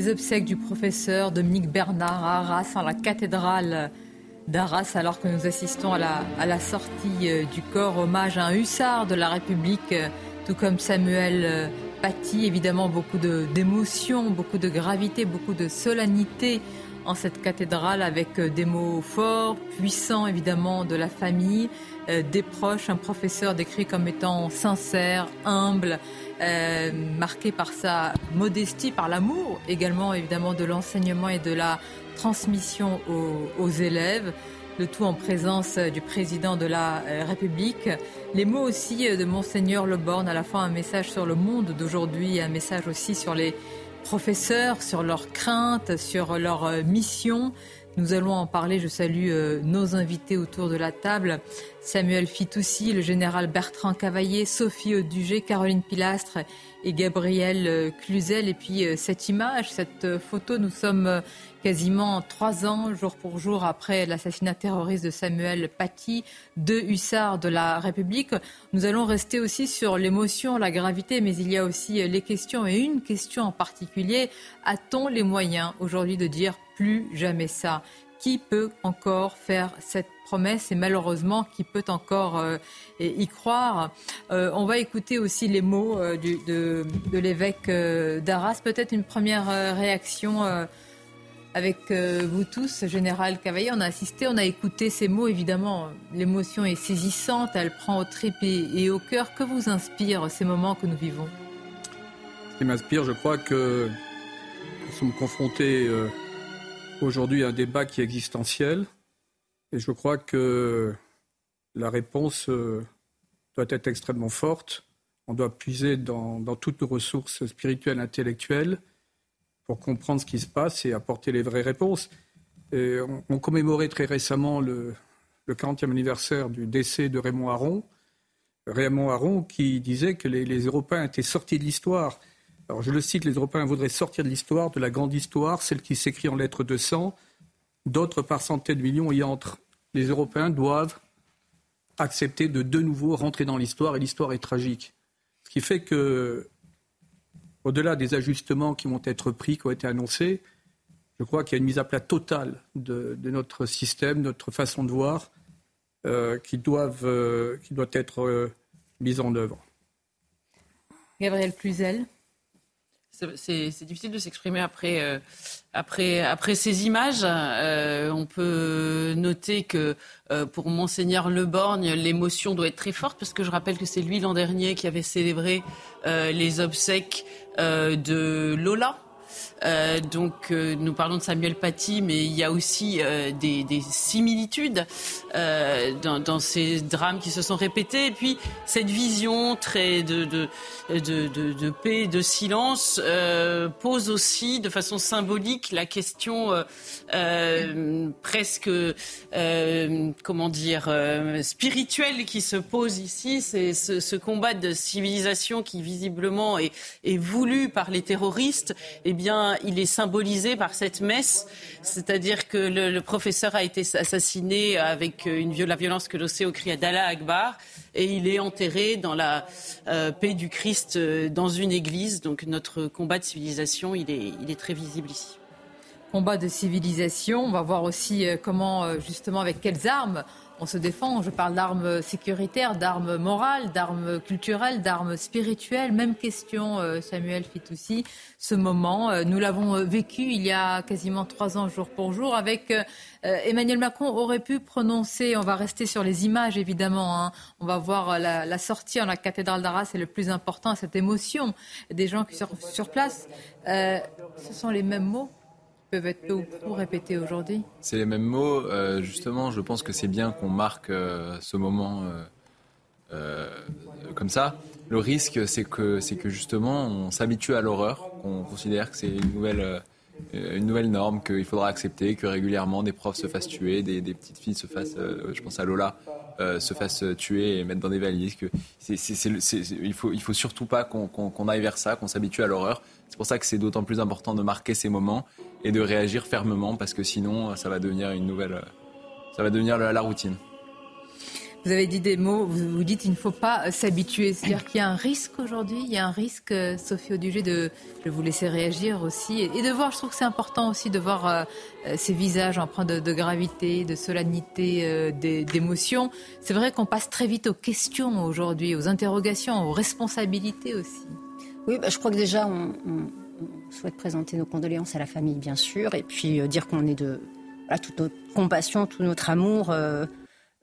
Les obsèques du professeur Dominique Bernard à Arras, en la cathédrale d'Arras, alors que nous assistons à la, à la sortie euh, du corps, hommage à un hussard de la République, euh, tout comme Samuel euh, Paty. Évidemment, beaucoup d'émotions, beaucoup de gravité, beaucoup de solennité cette cathédrale avec des mots forts, puissants évidemment de la famille, des proches, un professeur décrit comme étant sincère, humble, euh, marqué par sa modestie, par l'amour également évidemment de l'enseignement et de la transmission aux, élèves le tout en présence du président de la euh, République. Les mots aussi de Monseigneur Le Borne, à la fois un message sur le monde d'aujourd'hui, un message aussi sur les professeurs, sur leurs craintes, sur leur euh, mission. Nous allons en parler. Je salue nos invités autour de la table. Samuel Fitoussi, le général Bertrand Cavaillé, Sophie Audugé, Caroline Pilastre et Gabriel euh, Cluzel. Et puis euh, cette image, cette euh, photo, nous sommes quasiment trois ans, jour pour jour, après l'assassinat terroriste de Samuel Paty, deux hussards de la République. Nous allons rester aussi sur l'émotion, la gravité, mais il y a aussi les questions, et une question en particulier. A-t-on les moyens aujourd'hui de dire plus jamais ça? Qui peut encore faire cette promesse? Et malheureusement qui peut encore euh, y croire? Euh, on va écouter aussi les mots euh, de, l'évêque d'Arras. Peut-être une première réaction avec vous tous, Général Cavaillé. On a assisté, on a écouté ces mots. Évidemment, l'émotion est saisissante, elle prend au trip et, au cœur. Que vous inspirent ces moments que nous vivons? Ce qui m'inspire, je crois que nous sommes confrontés aujourd'hui un débat qui est existentiel. Et je crois que la réponse euh, doit être extrêmement forte. On doit puiser dans, toutes nos ressources spirituelles, intellectuelles, pour comprendre ce qui se passe et apporter les vraies réponses. On, commémorait très récemment le, 40e anniversaire du décès de Raymond Aron. Raymond Aron qui disait que les, les Européens étaient sortis de l'histoire alors je le cite, les Européens voudraient sortir de l'histoire, de la grande histoire, celle qui s'écrit en lettres de sang. D'autres par centaines de millions y entrent. Les Européens doivent accepter de de nouveau rentrer dans l'histoire et l'histoire est tragique. Ce qui fait que, au-delà des ajustements qui vont être pris, qui ont été annoncés, je crois qu'il y a une mise à plat totale de, notre système, notre façon de voir, euh, qui, doivent, euh, qui doit être euh, mise en œuvre. Gabriel Cluzel c'est difficile de s'exprimer après, euh, après, après ces images. Euh, on peut noter que euh, pour Monseigneur Leborgne, l'émotion doit être très forte parce que je rappelle que c'est lui l'an dernier qui avait célébré les obsèques de Lola, euh, donc euh, nous parlons de Samuel Paty, mais il y a aussi euh, des, des, similitudes dans, ces drames qui se sont répétés. Et puis cette vision très de, de, de, de paix, de silence pose aussi de façon symbolique la question presque comment dire spirituelle qui se pose ici. C'est ce, ce, combat de civilisation qui visiblement est, est voulu par les terroristes. Eh bien il est symbolisé par cette messe, c'est-à-dire que le, professeur a été assassiné avec une, la violence que l'on sait au cri d'Allah Akbar, et il est enterré dans la euh, paix du Christ euh, dans une église. Donc notre combat de civilisation, il est, il est très visible ici combat de civilisation. On va voir aussi euh, comment, justement, avec quelles armes on se défend. Je parle d'armes sécuritaires, d'armes morales, d'armes culturelles, d'armes spirituelles. Même question, euh, Samuel Fitoussi, ce moment. Euh, nous l'avons euh, vécu il y a quasiment trois ans, jour pour jour, avec Emmanuel Macron aurait pu prononcer, on va rester sur les images évidemment, hein. on va voir la, sortie en la cathédrale d'Arras, c'est le plus important, cette émotion des gens qui sont sur place. ce sont les mêmes mots peuvent être peu ou répétés aujourd'hui C'est les mêmes mots. Euh, justement, je pense que c'est bien qu'on marque euh, ce moment euh, comme ça. Le risque, c'est que, c'est que justement, on s'habitue à l'horreur, qu'on considère que c'est une nouvelle, une nouvelle norme, qu'il faudra accepter, que régulièrement des profs se fassent tuer, des, petites filles se fassent, je pense à Lola, se fassent tuer et mettre dans des valises. Que il faut, il faut surtout pas qu'on aille vers ça, qu'on s'habitue à l'horreur. C'est pour ça que c'est d'autant plus important de marquer ces moments et de réagir fermement parce que sinon ça va devenir une nouvelle, ça va devenir la, routine. Vous avez dit des mots, vous, vous dites qu'il ne faut pas s'habituer. C'est-à-dire qu'il y a un risque aujourd'hui, il y a un risque, euh, Sophie Audugé, de, de vous laisser réagir aussi. Et, de voir, je trouve que c'est important aussi de voir euh, euh, ces visages empreints de, de gravité, de solennité, d'émotion. C'est vrai qu'on passe très vite aux questions aujourd'hui, aux interrogations, aux responsabilités aussi. Oui, bah, je crois que déjà, on, souhaite présenter nos condoléances à la famille, bien sûr, et puis euh, dire qu'on est de toute notre compassion, tout notre amour. Euh,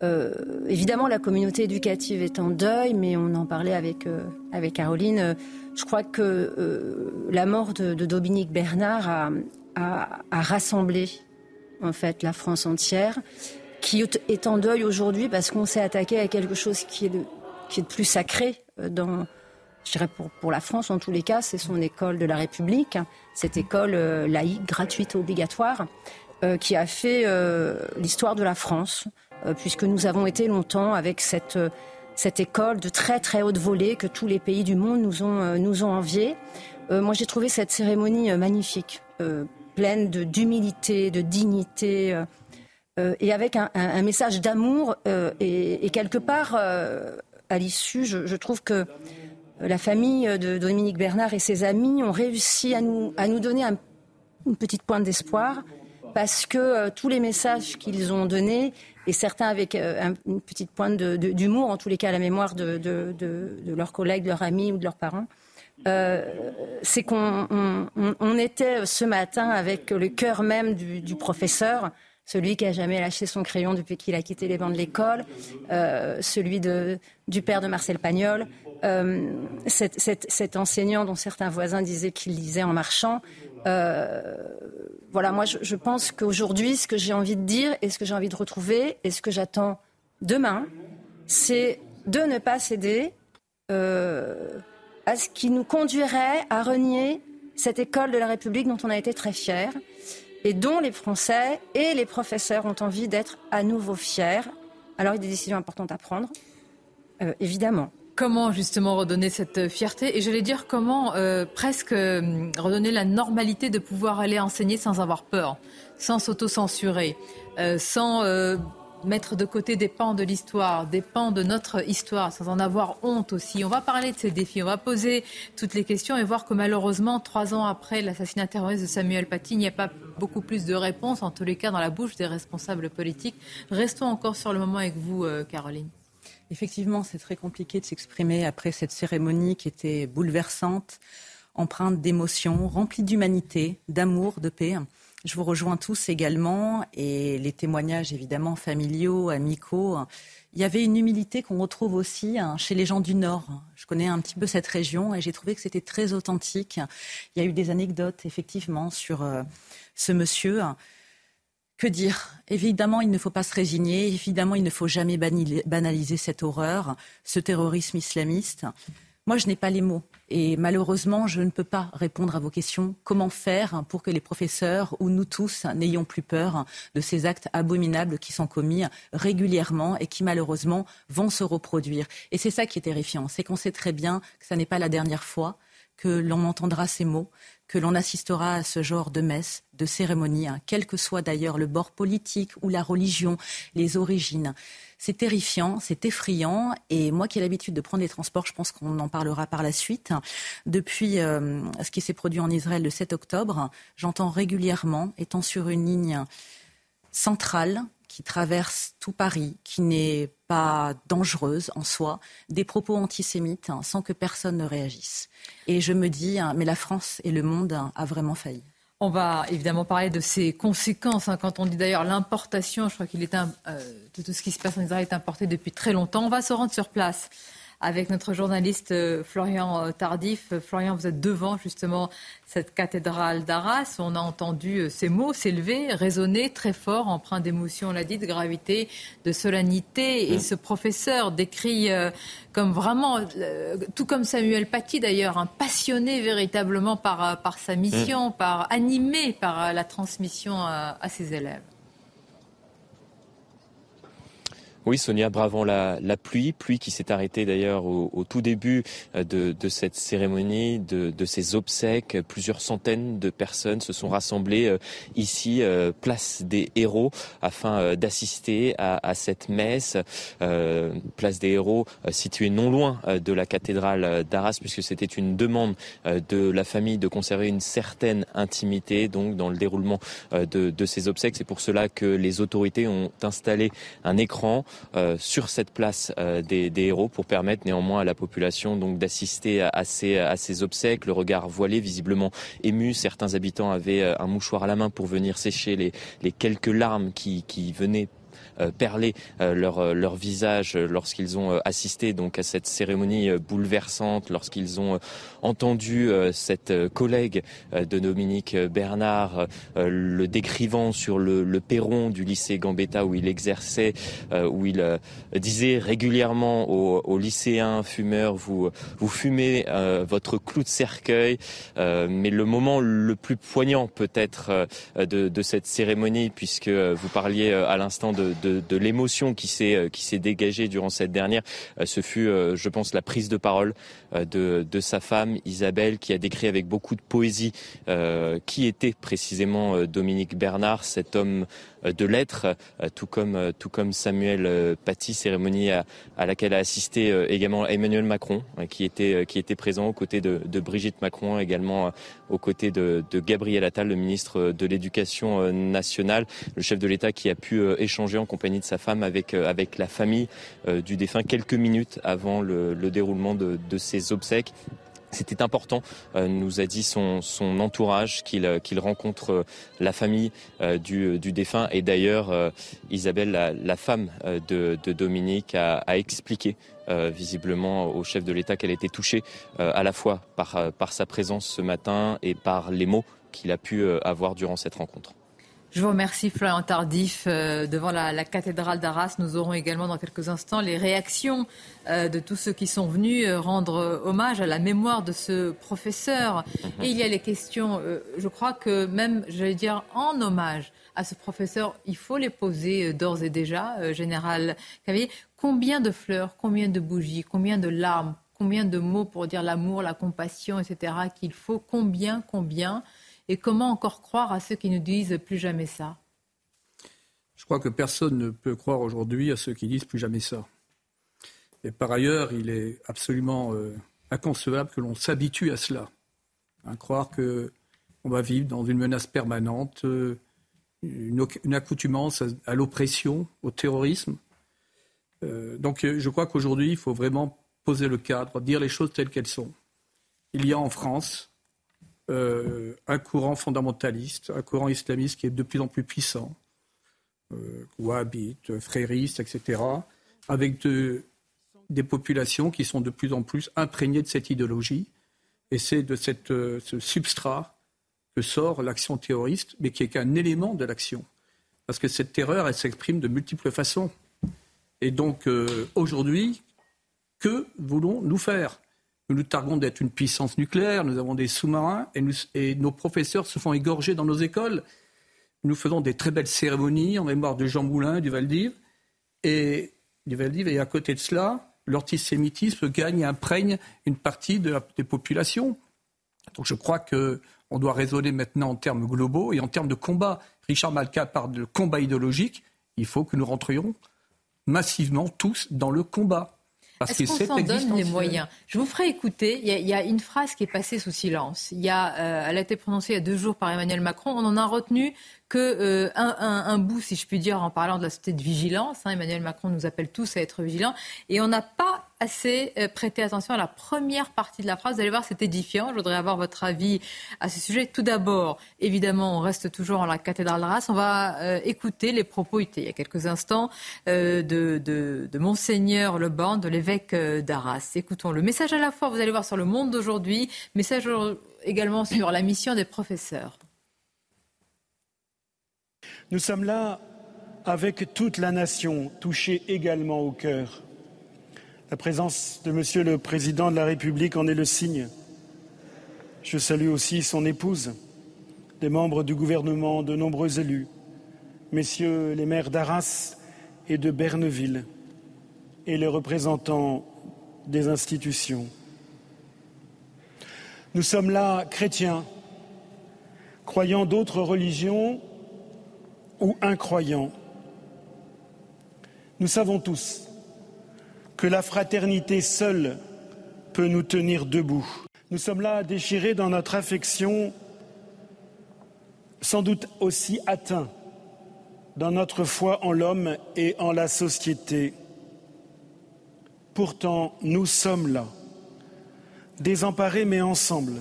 euh, évidemment, la communauté éducative est en deuil, mais on en parlait avec, avec Caroline. je crois que la mort de, Dominique Bernard a, a, rassemblé en fait la France entière, qui est en deuil aujourd'hui parce qu'on s'est attaqué à quelque chose qui est de, qui est de plus sacré dans, je dirais pour, pour la France en tous les cas, c'est son école de la République, cette école euh, laïque, gratuite, obligatoire, euh, qui a fait euh, l'histoire de la France, puisque nous avons été longtemps avec cette, cette école de très très haute volée que tous les pays du monde nous ont, nous ont envié. moi j'ai trouvé cette cérémonie magnifique, pleine d'humilité, de, dignité. et avec un, un, message d'amour et, quelque part à l'issue, je, trouve que la famille de Dominique Bernard et ses amis ont réussi à nous, à nous donner un, une petite pointe d'espoir parce que euh, tous les messages qu'ils ont donnés, et certains avec euh, une petite pointe d'humour, en tous les cas à la mémoire de, leurs collègues, de leurs amis ou de leurs parents, euh, c'est qu'on on, était ce matin avec le cœur même du, du professeur, celui qui a jamais lâché son crayon depuis qu'il a quitté les bancs de l'école, celui de, du père de Marcel Pagnol, euh, cet, enseignant dont certains voisins disaient qu'il lisait en marchant. Euh, voilà, moi je, pense qu'aujourd'hui, ce que j'ai envie de dire et ce que j'ai envie de retrouver et ce que j'attends demain, c'est de ne pas céder euh, à ce qui nous conduirait à renier cette école de la République dont on a été très fiers et dont les Français et les professeurs ont envie d'être à nouveau fiers. Alors il y a des décisions importantes à prendre, évidemment. Comment justement redonner cette fierté Et j'allais dire comment euh, presque euh, redonner la normalité de pouvoir aller enseigner sans avoir peur, sans s'auto-censurer, euh, sans mettre de côté des pans de l'histoire, des pans de notre histoire, sans en avoir honte aussi. On va parler de ces défis, on va poser toutes les questions et voir que malheureusement, trois ans après l'assassinat terroriste de Samuel Paty, il n'y a pas beaucoup plus de réponses, en tous les cas dans la bouche des responsables politiques. Restons encore sur le moment avec vous, euh, Caroline. Effectivement, c'est très compliqué de s'exprimer après cette cérémonie qui était bouleversante, empreinte d'émotions, remplie d'humanité, d'amour, de paix. Je vous rejoins tous également et les témoignages évidemment familiaux, amicaux. Il y avait une humilité qu'on retrouve aussi hein, chez les gens du Nord. Je connais un petit peu cette région et j'ai trouvé que c'était très authentique. Il y a eu des anecdotes effectivement sur euh, ce monsieur. Que dire? Évidemment, il ne faut pas se résigner. Évidemment, il ne faut jamais banaliser cette horreur, ce terrorisme islamiste. Moi, je n'ai pas les mots. Et malheureusement, je ne peux pas répondre à vos questions. Comment faire pour que les professeurs ou nous tous n'ayons plus peur de ces actes abominables qui sont commis régulièrement et qui malheureusement vont se reproduire? Et c'est ça qui est terrifiant, c'est qu'on sait très bien que ce n'est pas la dernière fois que l'on entendra ces mots, que l'on assistera à ce genre de messe, de cérémonie, hein, quel que soit d'ailleurs le bord politique ou la religion, les origines. C'est terrifiant, c'est effrayant. Et moi qui ai l'habitude de prendre les transports, je pense qu'on en parlera par la suite. Depuis euh, ce qui s'est produit en Israël le 7 octobre, j'entends régulièrement, étant sur une ligne centrale qui traverse tout Paris, qui n'est pas dangereuse en soi, des propos antisémites hein, sans que personne ne réagisse. Et je me dis, hein, mais la France et le monde hein, a vraiment failli. On va évidemment parler de ses conséquences. Hein, quand on dit d'ailleurs l'importation, je crois qu'il est euh, tout ce qui se passe en Israël est importé depuis très longtemps. On va se rendre sur place avec notre journaliste euh, Florian euh, Tardif. Florian, vous êtes devant justement cette cathédrale d'Arras. On a entendu euh, ces mots s'élever, résonner très fort, empreint d'émotion, on l'a dit, de gravité, de solennité. Et ce professeur décrit comme vraiment, tout comme Samuel Paty d'ailleurs, un passionné véritablement par, par sa mission, mm. par animé par la transmission à ses élèves. Oui, Sonia, bravant la, pluie, pluie qui s'est arrêtée d'ailleurs au, tout début euh, de, cette cérémonie, de, de, ces obsèques. Plusieurs centaines de personnes se sont rassemblées euh, ici, euh, place des héros, afin d'assister à, cette messe. place des héros située non loin de la cathédrale d'Arras, puisque c'était une demande de la famille de conserver une certaine intimité donc dans le déroulement de, de ces obsèques. C'est pour cela que les autorités ont installé un écran sur cette place euh, des, héros pour permettre néanmoins à la population donc d'assister à, ces, obsèques, le regard voilé, visiblement ému. Certains habitants avaient euh, un mouchoir à la main pour venir sécher les, quelques larmes qui, venaient euh, perler euh, leur, euh, leur visage lorsqu'ils ont assisté donc à cette cérémonie bouleversante, lorsqu'ils ont entendu cette collègue de Dominique Bernard le décrivant sur le, le, perron du lycée Gambetta où il exerçait, où il disait régulièrement aux, aux, lycéens fumeurs vous vous fumez votre clou de cercueil, mais le moment le plus poignant peut-être de, de, cette cérémonie puisque vous parliez à l'instant de, de de, l'émotion qui s'est euh, qui s'est dégagée durant cette dernière, euh, ce fut, euh, je pense, la prise de parole de, de sa femme Isabelle, qui a décrit avec beaucoup de poésie qui était précisément Dominique Bernard, cet homme de lettres, euh, tout comme, euh, tout comme Samuel Paty, cérémonie à, laquelle a assisté également Emmanuel Macron, qui était, qui était présent aux côtés de, Brigitte Macron, également aux côtés de, de, Gabriel Attal, le ministre de l'Éducation nationale, le chef de l'État qui a pu échanger en compagnie de sa femme avec, avec la famille du défunt quelques minutes avant le, déroulement de, de ses obsèques. C'était important, euh, nous a dit son, entourage, qu'il euh, rencontre euh, la famille du, défunt. Et d'ailleurs, Isabelle, la, femme de, Dominique, a, a expliqué visiblement au chef de l'État qu'elle était touchée à la fois par, par sa présence ce matin et par les mots qu'il a pu avoir durant cette rencontre. Je vous remercie Florian Tardif. Euh, devant la, cathédrale d'Arras, nous aurons également dans quelques instants les réactions euh, de tous ceux qui sont venus euh, rendre hommage à la mémoire de ce professeur. Mhm. Et il y a les questions, je crois que même, j'allais dire, en hommage à ce professeur, il faut les poser d'ores et déjà, Général Cavier. Combien de fleurs, combien de bougies, combien de larmes, combien de mots pour dire l'amour, la compassion, etc. qu'il faut Combien, combien et comment encore croire à ceux qui nous disent plus jamais ça? Je crois que personne ne peut croire aujourd'hui à ceux qui disent plus jamais ça. Et par ailleurs, il est absolument euh, inconcevable que l'on s'habitue à cela. À croire qu'on va vivre dans une menace permanente, euh, une, accoutumance à, l'oppression, au terrorisme. Euh, donc je crois qu'aujourd'hui, il faut vraiment poser le cadre, dire les choses telles qu'elles sont. Il y a en France un courant fondamentaliste, un courant islamiste qui est de plus en plus puissant, wahhabite, frériste, etc., avec de, des populations qui sont de plus en plus imprégnées de cette idéologie. Et c'est de euh, ce substrat que sort l'action terroriste, mais qui est qu'un élément de l'action. Parce que cette terreur, elle s'exprime de multiples façons. Et donc, euh, aujourd'hui, que voulons-nous faire? Nous nous targuons d'être une puissance nucléaire, nous avons des sous-marins, et, et, nos professeurs se font égorger dans nos écoles. Nous faisons des très belles cérémonies en mémoire de Jean Moulin, du Valdiv. Et, du et à côté de cela, l'antisémitisme gagne et imprègne une partie de des populations. Donc je crois qu'on doit raisonner maintenant en termes globaux et en termes de combat. Richard Malka parle de combat idéologique. Il faut que nous rentrions massivement tous dans le combat. Est-ce qu'on s'en donne les moyens? Je vous ferai écouter. Il y, a, une phrase qui est passée sous silence. Il y a, euh, elle a été prononcée il y a deux jours par Emmanuel Macron. On en a retenu que euh, un, bout, si je puis dire, en parlant de la société de vigilance. Hein. Emmanuel Macron nous appelle tous à être vigilants. Et on n'a pas assez euh, prêté attention à la première partie de la phrase. Vous allez voir, c'est édifiant. Je voudrais avoir votre avis à ce sujet. Tout d'abord, évidemment, on reste toujours en la cathédrale d'Arras. On va euh, écouter les propos il y a quelques instants de, de, de Monseigneur Le de l'évêque d'Arras. Écoutons le message à la fois, vous allez voir, sur le monde d'aujourd'hui, message également sur la mission des professeurs. Nous sommes là avec toute la nation, touchée également au cœur. La présence de Monsieur le Président de la République en est le signe. Je salue aussi son épouse, des membres du gouvernement, de nombreux élus, messieurs les maires d'Arras et de Berneville, et les représentants des institutions. Nous sommes là chrétiens, croyant d'autres religions ou incroyants. Nous savons tous que la fraternité seule peut nous tenir debout. Nous sommes là déchirés dans notre affection, sans doute aussi atteints dans notre foi en l'homme et en la société. Pourtant, nous sommes là, désemparés mais ensemble.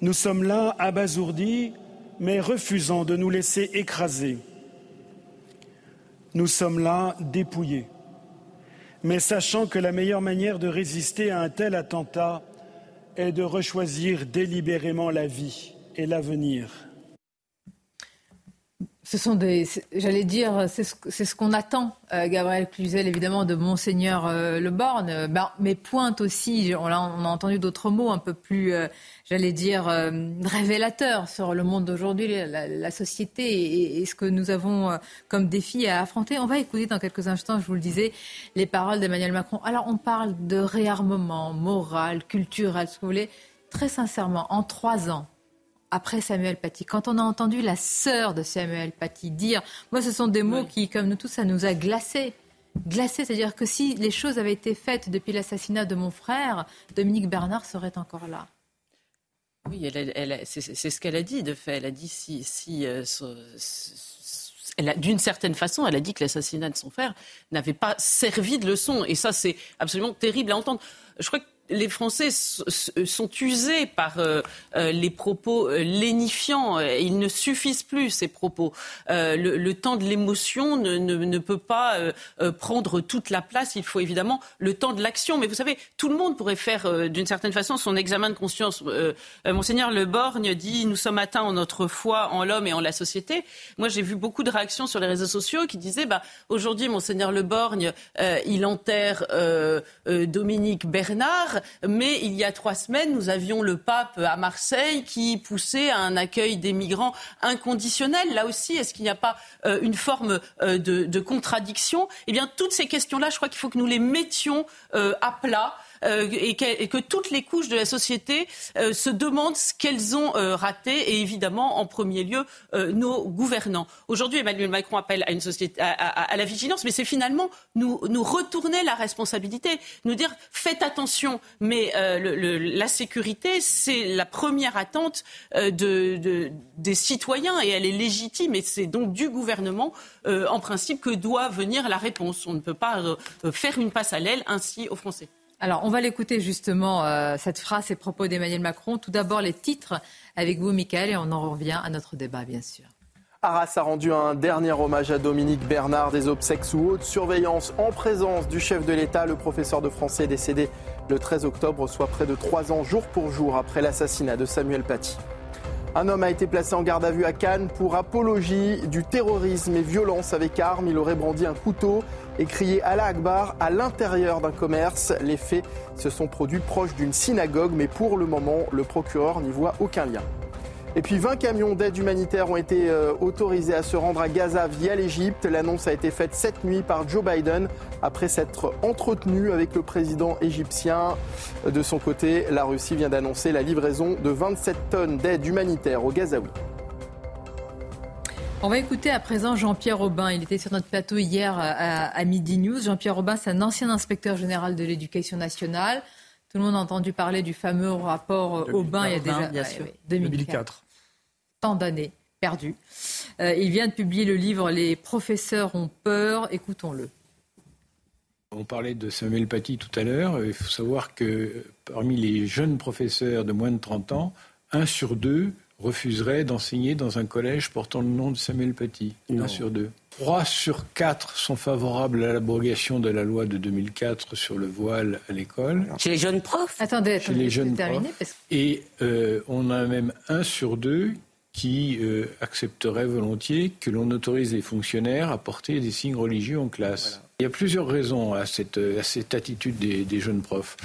Nous sommes là, abasourdis, mais refusant de nous laisser écraser. Nous sommes là dépouillés, mais sachant que la meilleure manière de résister à un tel attentat est de rechoisir délibérément la vie et l'avenir. Ce sont des, j'allais dire, c'est ce, qu'on attend, euh, Gabriel Cluzel, évidemment, de Monseigneur euh, Le Borne, ben, mais pointe aussi, on a, entendu d'autres mots un peu plus, euh, j'allais dire, révélateurs sur le monde d'aujourd'hui, la, société et, ce que nous avons comme défi à affronter. On va écouter dans quelques instants, je vous le disais, les paroles d'Emmanuel Macron. Alors, on parle de réarmement moral, culturel, ce que vous voulez. Très sincèrement, en trois ans, après Samuel Paty. Quand on a entendu la sœur de Samuel Paty dire, moi ce sont des mots qui, comme nous tous, ça nous a glacés. Glacés, c'est-à-dire que si les choses avaient été faites depuis l'assassinat de mon frère, Dominique Bernard serait encore là. Oui, elle, c'est ce qu'elle a dit, de fait. Elle a dit si, si euh, d'une certaine façon, elle a dit que l'assassinat de son frère n'avait pas servi de leçon. Et ça, c'est absolument terrible à entendre. Je crois que les Français sont usés par euh, euh, les propos euh, lénifiants. Ils ne suffisent plus, ces propos. Le, temps de l'émotion ne, peut pas prendre toute la place. Il faut évidemment le temps de l'action. Mais vous savez, tout le monde pourrait faire d'une certaine façon son examen de conscience. Monseigneur Le Borgne dit Nous sommes atteints en notre foi en l'homme et en la société. Moi, j'ai vu beaucoup de réactions sur les réseaux sociaux qui disaient bah, Aujourd'hui, Monseigneur Le Borgne, il enterre Dominique Bernard mais il y a trois semaines, nous avions le pape à Marseille qui poussait à un accueil des migrants inconditionnel. Là aussi, est-ce qu'il n'y a pas euh, une forme euh, de, contradiction? Eh bien, toutes ces questions-là, je crois qu'il faut que nous les mettions euh, à plat. Et, que, toutes les couches de la société se demandent ce qu'elles ont raté et évidemment en premier lieu nos gouvernants. Aujourd'hui, Emmanuel Macron appelle à la vigilance, mais c'est finalement nous, retourner la responsabilité, nous dire faites attention, mais la sécurité c'est la première attente de, des citoyens et elle est légitime et c'est donc du gouvernement en principe que doit venir la réponse. On ne peut pas euh, faire une passe à l'aile ainsi aux Français. Alors, on va l'écouter justement, euh, cette phrase et propos d'Emmanuel Macron. Tout d'abord, les titres avec vous, Michael, et on en revient à notre débat, bien sûr. Arras a rendu un dernier hommage à Dominique Bernard, des obsèques sous haute surveillance en présence du chef de l'État, le professeur de français décédé le 13 octobre, soit près de trois ans jour pour jour après l'assassinat de Samuel Paty. Un homme a été placé en garde à vue à Cannes pour apologie du terrorisme et violence avec armes. Il aurait brandi un couteau et crié Allah Akbar à l'intérieur d'un commerce. Les faits se sont produits proches d'une synagogue, mais pour le moment, le procureur n'y voit aucun lien. Et puis 20 camions d'aide humanitaire ont été euh, autorisés à se rendre à Gaza via l'Égypte. L'annonce a été faite cette nuit par Joe Biden après s'être entretenu avec le président égyptien. De son côté, la Russie vient d'annoncer la livraison de 27 tonnes d'aide humanitaire au Gazaoui. On va écouter à présent Jean-Pierre Aubin. Il était sur notre plateau hier à, Midi News. Jean-Pierre Aubin, c'est un ancien inspecteur général de l'éducation nationale. Tout le monde a entendu parler du fameux rapport Aubin il y a déjà bien sûr. 2004. Tant d'années perdues. Euh, il vient de publier le livre Les professeurs ont peur. Écoutons-le. On parlait de Samuel Paty tout à l'heure. Il faut savoir que parmi les jeunes professeurs de moins de 30 ans, un sur deux refuserait d'enseigner dans un collège portant le nom de Samuel Paty. Un sur deux. Trois sur quatre sont favorables à l'abrogation de la loi de 2004 sur le voile à l'école. Chez les jeunes profs Attendez, attendez, Chez les jeunes profs. Et euh, on a même un sur deux qui euh, accepterait volontiers que l'on autorise les fonctionnaires à porter des signes religieux en classe. Il y a plusieurs raisons à cette, à cette attitude des, des jeunes profs.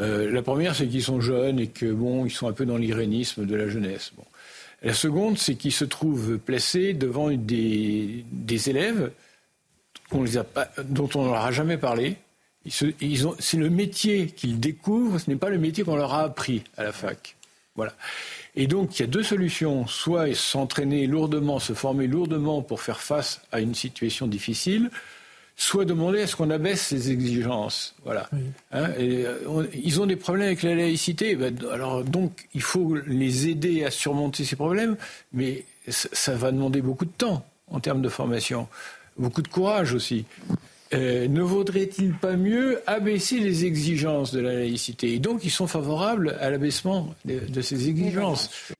Euh, la première, c'est qu'ils sont jeunes et que bon, ils sont un peu dans l'irénisme de la jeunesse. Bon. La seconde, c'est qu'ils se trouvent placés devant des, des élèves les a dont on jamais parlé. c'est le métier qu'ils découvrent, ce n'est pas le métier qu'on leur a appris à la fac. Voilà. Et donc, il y a deux solutions. Soit s'entraîner lourdement, se former lourdement pour faire face à une situation difficile, soit demander à ce qu'on abaisse ces exigences. Voilà. Hein, et, euh, ils ont des problèmes avec la laïcité. Ben, alors donc, il faut les aider à surmonter ces problèmes, mais ça, va demander beaucoup de temps en termes de formation, beaucoup de courage aussi. Euh, ne vaudrait-il pas mieux abaisser les exigences de la laïcité? Et donc, ils sont favorables à l'abaissement de, ces exigences.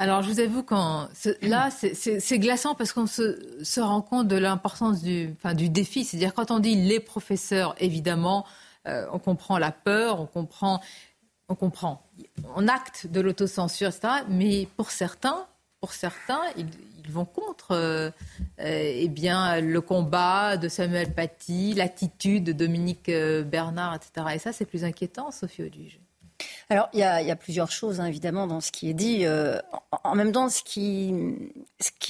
Alors, je vous avoue, quand là, c'est glaçant parce qu'on se, rend compte de l'importance du, enfin, du défi. C'est-à-dire, quand on dit les professeurs, évidemment, euh, on comprend la peur, on comprend, on comprend, on acte de l'autocensure, etc. Mais pour certains, pour certains, ils, vont contre euh, euh, eh bien, le combat de Samuel Paty, l'attitude de Dominique Bernard, etc. Et ça, c'est plus inquiétant, Sophie Auduge. Alors, il y, a, plusieurs choses, hein, évidemment, dans ce qui est dit. Euh, en, même temps, ce qui,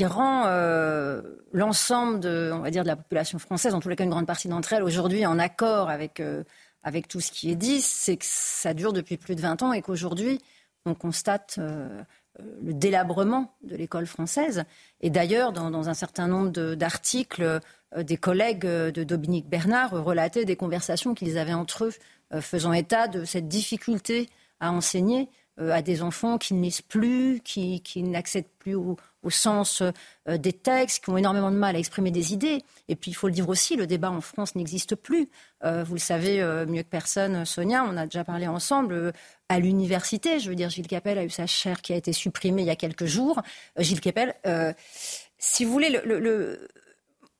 rend euh, l'ensemble de, on va dire, de la population française, en tous les cas une grande partie d'entre elles, aujourd'hui en accord avec, euh, avec tout ce qui est dit, c'est que ça dure depuis plus de 20 ans et qu'aujourd'hui, on constate le délabrement de l'école française. Et d'ailleurs, dans, un certain nombre d'articles, des collègues de Dominique Bernard relataient des conversations qu'ils avaient entre eux faisant état de cette difficulté à enseigner euh, à des enfants qui ne lisent plus, qui, n'accèdent plus au, sens euh, des textes, qui ont énormément de mal à exprimer des idées. Et puis, il faut le dire aussi, le débat en France n'existe plus. vous le savez mieux que personne, Sonia, on a déjà parlé ensemble. à l'université, je veux dire, Gilles Capel a eu sa chaire qui a été supprimée il y a quelques jours. Gilles Capel, si vous voulez, le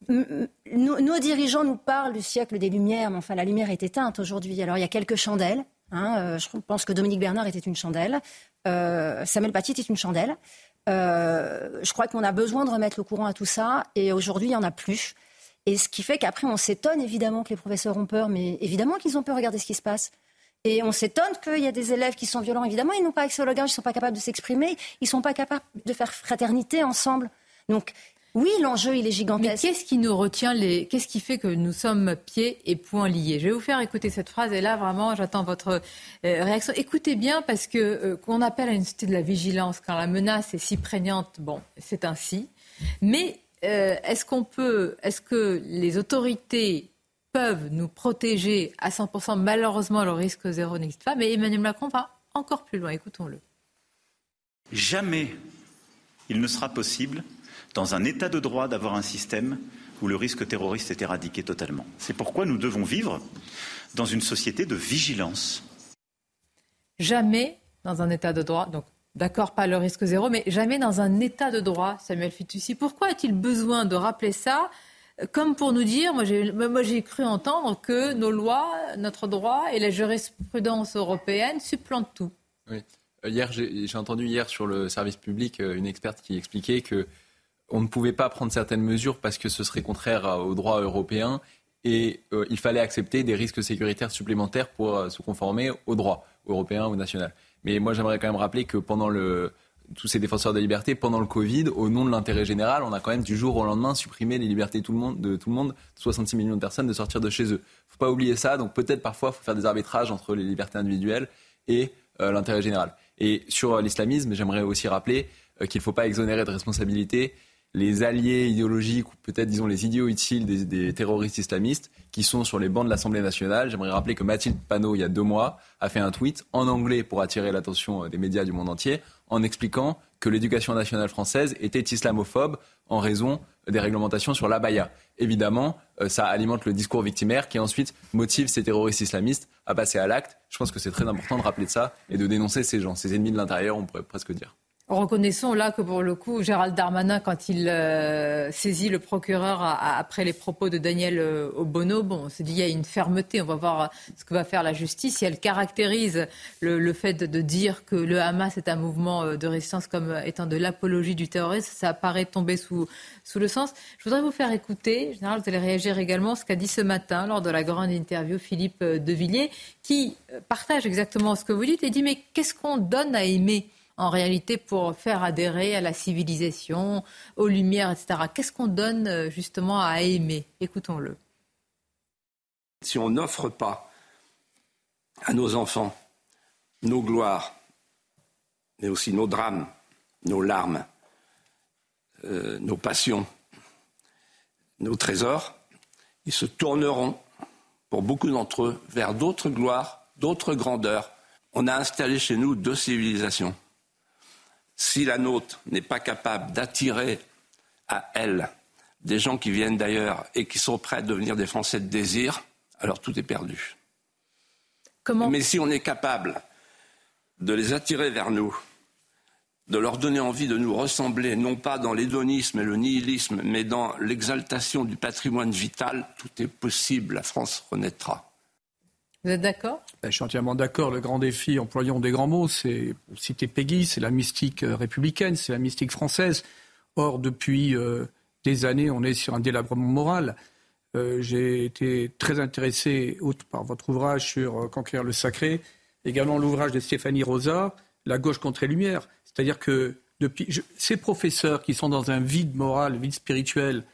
nos, dirigeants nous parlent du siècle des Lumières, mais enfin la lumière est éteinte aujourd'hui. Alors il y a quelques chandelles. Hein, euh, je pense que Dominique Bernard était une chandelle. Euh, Samuel Paty est une chandelle. Euh, je crois qu'on a besoin de remettre le courant à tout ça. Et aujourd'hui, il n'y en a plus. Et ce qui fait qu'après, on s'étonne évidemment que les professeurs ont peur, mais évidemment qu'ils ont peur. Regardez ce qui se passe. Et on s'étonne qu'il y a des élèves qui sont violents. Évidemment, ils n'ont pas accès au langage, ils ne sont pas capables de s'exprimer, ils ne sont pas capables de faire fraternité ensemble. Donc, Oui, l'enjeu, il est gigantesque. Mais qu'est-ce qui nous retient les... Qu'est-ce qui fait que nous sommes pieds et poings liés? Je vais vous faire écouter cette phrase et là, vraiment, j'attends votre euh, réaction. Écoutez bien parce que euh, qu'on appelle à une société de la vigilance quand la menace est si prégnante, bon, c'est ainsi. Mais euh, est-ce qu'on peut, est-ce que les autorités peuvent nous protéger à 100% Malheureusement, le risque zéro n'existe pas. Mais Emmanuel Macron va encore plus loin. Écoutons-le. Jamais il ne sera possible dans un état de droit d'avoir un système où le risque terroriste est éradiqué totalement. C'est pourquoi nous devons vivre dans une société de vigilance. Jamais dans un état de droit, donc d'accord, pas le risque zéro, mais jamais dans un état de droit, Samuel Fitoussi. Pourquoi a-t-il besoin de rappeler ça comme pour nous dire, moi j'ai, cru entendre que nos lois, notre droit et la jurisprudence européenne supplantent tout. Oui. Euh, hier, j'ai, j'ai entendu hier sur le service public euh, une experte qui expliquait que on ne pouvait pas prendre certaines mesures parce que ce serait contraire au droit européen et euh, il fallait accepter des risques sécuritaires supplémentaires pour euh, se conformer au droit européen ou national. Mais moi, j'aimerais quand même rappeler que pendant le, tous ces défenseurs de liberté, pendant le Covid, au nom de l'intérêt général, on a quand même du jour au lendemain supprimé les libertés de tout le monde, de tout le monde, 66 millions de personnes, de sortir de chez eux. Il ne faut pas oublier ça. Donc peut-être parfois, faut faire des arbitrages entre les libertés individuelles et euh, l'intérêt général. Et sur l'islamisme, j'aimerais aussi rappeler qu'il ne faut pas exonérer de responsabilité les alliés idéologiques ou peut-être disons les idiots utiles des, terroristes islamistes qui sont sur les bancs de l'Assemblée nationale. J'aimerais rappeler que Mathilde Panot, il y a deux mois, a fait un tweet en anglais pour attirer l'attention euh, des médias du monde entier en expliquant que l'éducation nationale française était islamophobe en raison des réglementations sur l'abaya. Évidemment, euh, ça alimente le discours victimaire qui ensuite motive ces terroristes islamistes à passer à l'acte. Je pense que c'est très important de rappeler ça et de dénoncer ces gens, ces ennemis de l'intérieur, on pourrait presque dire. Reconnaissons là que pour le coup, Gérald Darmanin, quand il euh, saisit le procureur après les propos de Daniel euh, Obono, bon, on se dit il y a une fermeté. On va voir ce que va faire la justice. Si elle caractérise le, fait de, dire que le Hamas est un mouvement euh, de résistance comme étant de l'apologie du terrorisme, ça paraît tomber sous, sous le sens. Je voudrais vous faire écouter, Général, vous allez réagir également, ce qu'a dit ce matin lors de la grande interview Philippe Devilliers, qui partage exactement ce que vous dites et dit mais qu'est-ce qu'on donne à aimer en réalité pour faire adhérer à la civilisation, aux lumières, etc. Qu'est-ce qu'on donne euh, justement à aimer? Écoutons-le. Si on n'offre pas à nos enfants nos gloires, mais aussi nos drames, nos larmes, euh, nos passions, nos trésors, ils se tourneront, pour beaucoup d'entre eux, vers d'autres gloires, d'autres grandeurs. On a installé chez nous deux civilisations si la nôtre n'est pas capable d'attirer à elle des gens qui viennent d'ailleurs et qui sont prêts à devenir des Français de désir, alors tout est perdu. Mais si on est capable de les attirer vers nous, de leur donner envie de nous ressembler, non pas dans l'hédonisme et le nihilisme, mais dans l'exaltation du patrimoine vital, tout est possible, la France renaîtra. Vous êtes d'accord? Ben, Je suis entièrement d'accord. Le grand défi, employons des grands mots, c'est citer Peggy, c'est la mystique euh, républicaine, c'est la mystique française. Or, depuis euh, des années, on est sur un délabrement moral. Euh, j'ai été très intéressé par votre ouvrage sur Conquérir le sacré, également l'ouvrage de Stéphanie Rosa, La gauche contre les lumières. C'est-à-dire que depuis, ces professeurs qui sont dans un vide moral, vide spirituel,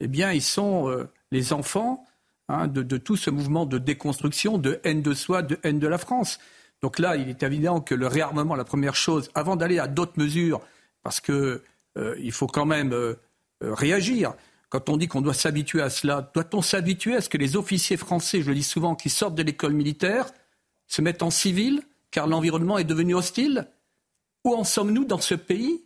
eh bien, ils sont les enfants Hein, de, tout ce mouvement de déconstruction, de haine de soi, de haine de la France. Donc là, il est évident que le réarmement, la première chose, avant d'aller à d'autres mesures, parce qu'il euh, faut quand même euh, euh, réagir. Quand on dit qu'on doit s'habituer à cela, doit-on s'habituer à ce que les officiers français, je le dis souvent, qui sortent de l'école militaire, se mettent en civil, car l'environnement est devenu hostile? Où en sommes-nous dans ce pays?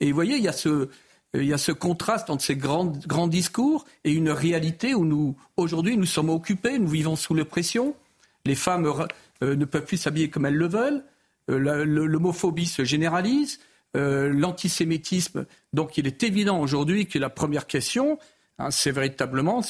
Et vous voyez, il y a ce, il y a ce contraste entre ces grands, grands discours et une réalité où nous, aujourd'hui, nous sommes occupés, nous vivons sous l'oppression. Les femmes euh, ne peuvent plus s'habiller comme elles le veulent. Euh, l'homophobie se généralise. L'antisémitisme. Donc, il est évident aujourd'hui que la première question, hein, c'est véritablement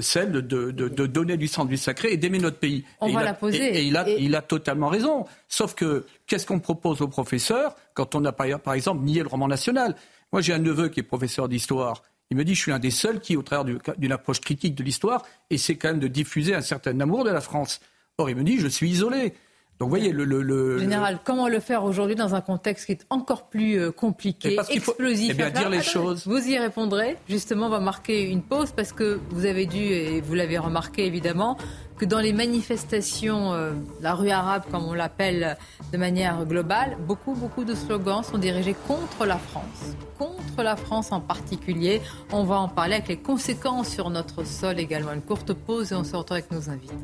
celle de, donner du sang du sacré et d'aimer notre pays. On va la poser. Et, il, a, il, a, totalement raison. Sauf que, qu'est-ce qu'on propose aux professeurs quand on a, par exemple, nié le roman national? Moi, j'ai un neveu qui est professeur d'histoire. Il me dit, je suis l'un des seuls qui, au travers d'une approche critique de l'histoire, essaie quand même de diffuser un certain amour de la France. Or, il me dit, je suis isolé. Donc, vous voyez, le, Général, comment le faire aujourd'hui dans un contexte qui est encore plus euh, compliqué, explosif? eh bien, dire les choses. Vous y répondrez. Justement, on va marquer une pause parce que vous avez dû, et vous l'avez remarqué évidemment, que dans les manifestations, euh, la rue arabe, comme on l'appelle de manière globale, beaucoup, beaucoup de slogans sont dirigés contre la France. Contre la France en particulier. On va en parler avec les conséquences sur notre sol également. Une courte pause et on se retrouve avec nos invités.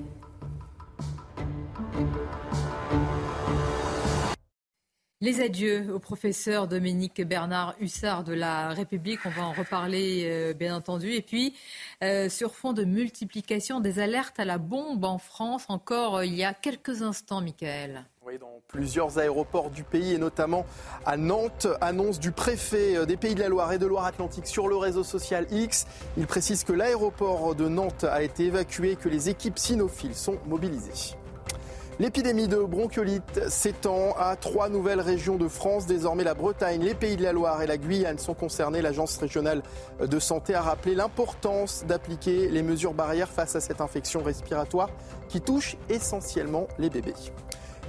Les adieux au professeur Dominique Bernard Hussard de la République, on va en reparler euh, bien entendu. Et puis, euh, sur fond de multiplication des alertes à la bombe en France, encore euh, il y a quelques instants, Michael. Oui, dans plusieurs aéroports du pays et notamment à Nantes, annonce du préfet des Pays de la Loire et de Loire-Atlantique sur le réseau social X. Il précise que l'aéroport de Nantes a été évacué et que les équipes cynophiles sont mobilisées. L'épidémie de bronchiolite s'étend à trois nouvelles régions de France. Désormais, la Bretagne, les Pays de la Loire et la Guyane sont concernés. L'Agence régionale de santé a rappelé l'importance d'appliquer les mesures barrières face à cette infection respiratoire qui touche essentiellement les bébés.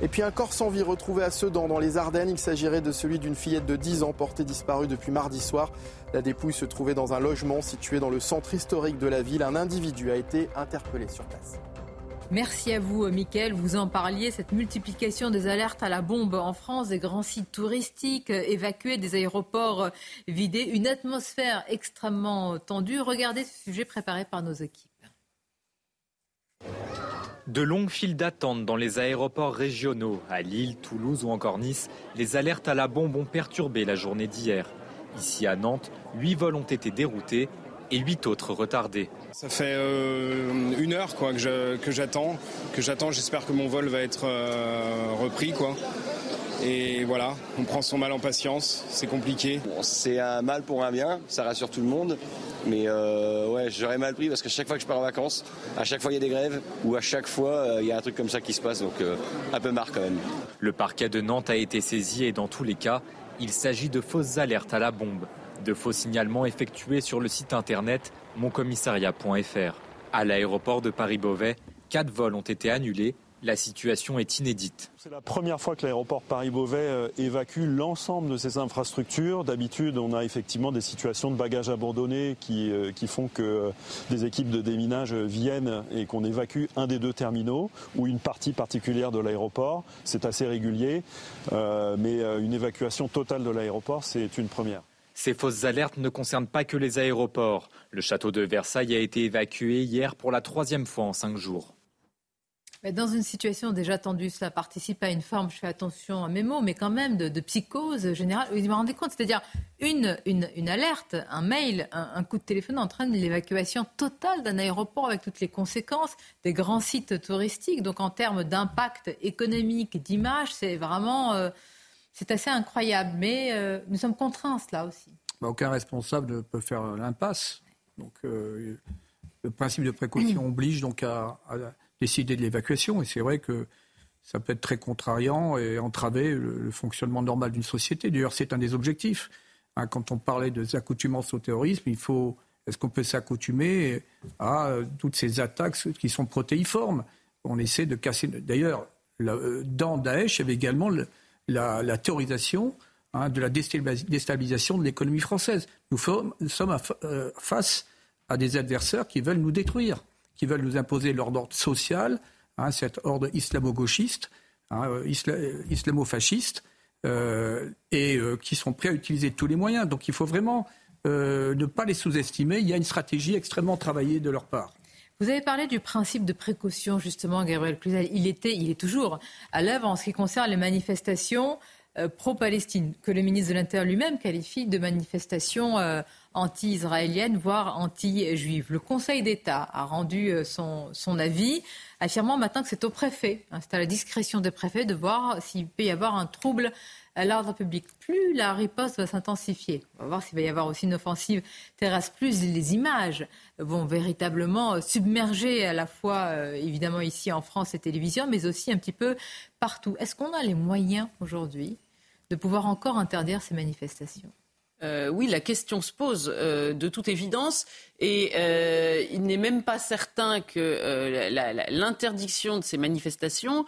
Et puis un corps sans vie retrouvé à Sedan dans les Ardennes. Il s'agirait de celui d'une fillette de 10 ans portée disparue depuis mardi soir. La dépouille se trouvait dans un logement situé dans le centre historique de la ville. Un individu a été interpellé sur place. Merci à vous, Mickaël. Vous en parliez, cette multiplication des alertes à la bombe en France, des grands sites touristiques évacués, des aéroports vidés, une atmosphère extrêmement tendue. Regardez ce sujet préparé par nos équipes. De longues files d'attente dans les aéroports régionaux, à Lille, Toulouse ou encore Nice, les alertes à la bombe ont perturbé la journée d'hier. Ici à Nantes, huit vols ont été déroutés et huit autres retardés. Ça fait euh, une heure quoi, que j'attends, que j'attends. J'espère que mon vol va être euh, repris. Quoi. Et voilà, on prend son mal en patience, c'est compliqué. c'est un mal pour un bien, ça rassure tout le monde. Mais euh, ouais, j'aurais mal pris parce qu'à chaque fois que je pars en vacances, à chaque fois il y a des grèves ou à chaque fois il y a un truc comme ça qui se passe, donc un peu marre quand même. Le parquet de Nantes a été saisi et dans tous les cas, il s'agit de fausses alertes à la bombe de faux signalements effectués sur le site internet moncommissariat.fr. À l'aéroport de Paris-Beauvais, quatre vols ont été annulés. La situation est inédite. C'est la première fois que l'aéroport Paris-Beauvais euh, évacue l'ensemble de ses infrastructures. D'habitude, on a effectivement des situations de bagages abandonnés qui, euh, font que euh, des équipes de déminage viennent et qu'on évacue un des deux terminaux ou une partie particulière de l'aéroport. C'est assez régulier, mais une évacuation totale de l'aéroport, c'est une première. Ces fausses alertes ne concernent pas que les aéroports. Le château de Versailles a été évacué hier pour la troisième fois en cinq jours. Dans une situation déjà tendue, cela participe à une forme, je fais attention à mes mots, mais quand même de, psychose générale. Vous vous rendez compte, c'est-à-dire une, une, alerte, un mail, un, coup de téléphone entraîne l'évacuation totale d'un aéroport avec toutes les conséquences des grands sites touristiques. Donc en termes d'impact économique, d'image, c'est vraiment... Euh, c'est assez incroyable, mais euh, nous sommes contraints cela aussi. Bah, aucun responsable ne peut faire l'impasse. Donc euh, le principe de précaution oblige donc à, décider de l'évacuation. Et c'est vrai que ça peut être très contrariant et entraver le, fonctionnement normal d'une société. D'ailleurs, c'est un des objectifs. Hein, quand on parlait de accoutumance au terrorisme, il faut est-ce qu'on peut s'accoutumer à euh, toutes ces attaques qui sont protéiformes? On essaie de casser. D'ailleurs, dans Daesh, il y avait également le, la, théorisation hein, de la déstabilisation de l'économie française. Nous, sommes euh, face à des adversaires qui veulent nous détruire, qui veulent nous imposer leur ordre social, hein, cet ordre islamo-gauchiste, hein, euh, islamo-fasciste, euh, et qui sont prêts à utiliser tous les moyens. Donc il faut vraiment ne pas les sous-estimer. Il y a une stratégie extrêmement travaillée de leur part. Vous avez parlé du principe de précaution, justement, Gabriel Cluzel. Il était, il est toujours à l'œuvre en ce qui concerne les manifestations euh, pro-Palestine, que le ministre de l'Intérieur lui-même qualifie de manifestations euh, anti-israéliennes, voire anti-juives. Le Conseil d'État a rendu euh, son, son, avis, affirmant maintenant que c'est au préfet, hein, c'est à la discrétion des préfets de voir s'il peut y avoir un trouble à l'ordre public. Plus la riposte va s'intensifier, on va voir s'il va y avoir aussi une offensive terrestre, plus les images vont véritablement submerger à la fois, euh, évidemment ici en France et télévision, mais aussi un petit peu partout. Est-ce qu'on a les moyens aujourd'hui de pouvoir encore interdire ces manifestations? Euh, oui, la question se pose euh, de toute évidence et euh, il n'est même pas certain que l'interdiction de ces manifestations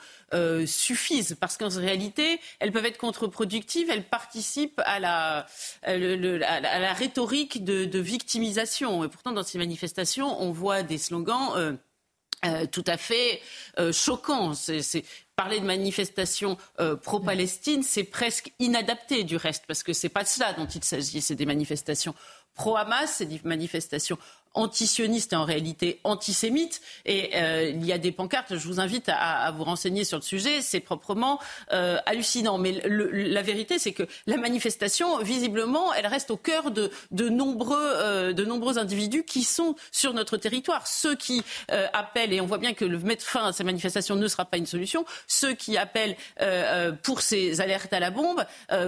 suffise parce qu'en réalité, elles peuvent être contre-productives, elles participent à la, rhétorique de, victimisation. Et pourtant, dans ces manifestations, on voit des slogans. tout à fait choquants. Parler de manifestations euh, pro-Palestine, c'est presque inadapté du reste, parce que c'est pas de ça dont il s'agit. C'est des manifestations pro-Hamas, c'est des manifestations antisioniste et en réalité antisémite. Et euh, il y a des pancartes, je vous invite à, vous renseigner sur le sujet, c'est proprement euh, hallucinant. Mais la vérité, c'est que la manifestation, visiblement, elle reste au cœur de, de nombreux, euh, de nombreux individus qui sont sur notre territoire. Ceux qui appellent, et on voit bien que mettre fin à ces manifestations ne sera pas une solution, ceux qui appellent pour ces alertes à la bombe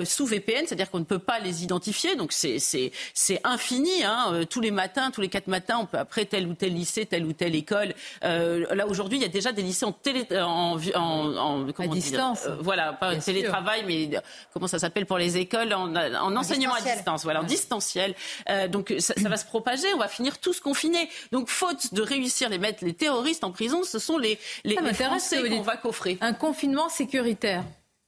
sous VPN, c'est-à-dire qu'on ne peut pas les identifier, donc c'est infini, hein, tous les matins, tous les quatre matin, on peut après tel ou tel lycée, telle ou telle école. Euh, là aujourd'hui, il y a déjà des lycées en télé, en, en, à distance. Euh, voilà, pas en télétravail, mais euh, comment ça s'appelle pour les écoles en, enseignement à distance, voilà, en distanciel. donc ça, va se propager, on va finir tous confinés. Donc faute de réussir les mettre les terroristes en prison, ce sont les les, les Français qu'on va coffrer. Un confinement sécuritaire.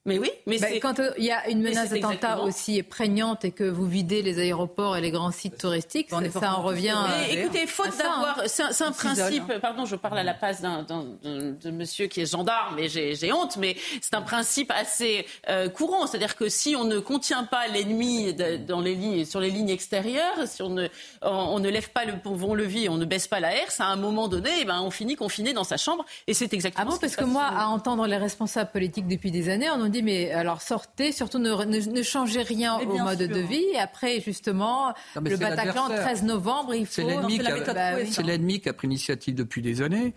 Mais oui, mais bah, quand euh, il y a une menace d'attentat aussi prégnante et que vous videz les aéroports et les grands sites touristiques, ça, ça en revient. Mais écoutez, faute d'avoir, hein. c'est un, principe. Hein. Pardon, je parle à la place d'un de monsieur qui est gendarme, et j'ai honte, mais c'est un principe assez euh, courant, c'est-à-dire que si on ne contient pas l'ennemi dans les lignes, sur les lignes extérieures, si on ne, on, ne lève pas le pont-levis, on ne baisse pas la herse, à un moment donné, eh ben, on finit confiné dans sa chambre, et c'est exactement. Ah bon, parce que moi, à entendre les responsables politiques depuis des années, on dit mais alors sortez, surtout ne, ne, changez rien au mode de vie. Et après, justement, le Bataclan, 13 novembre, il faut. C'est l'ennemi qui, bah qui, a pris l'initiative depuis des années.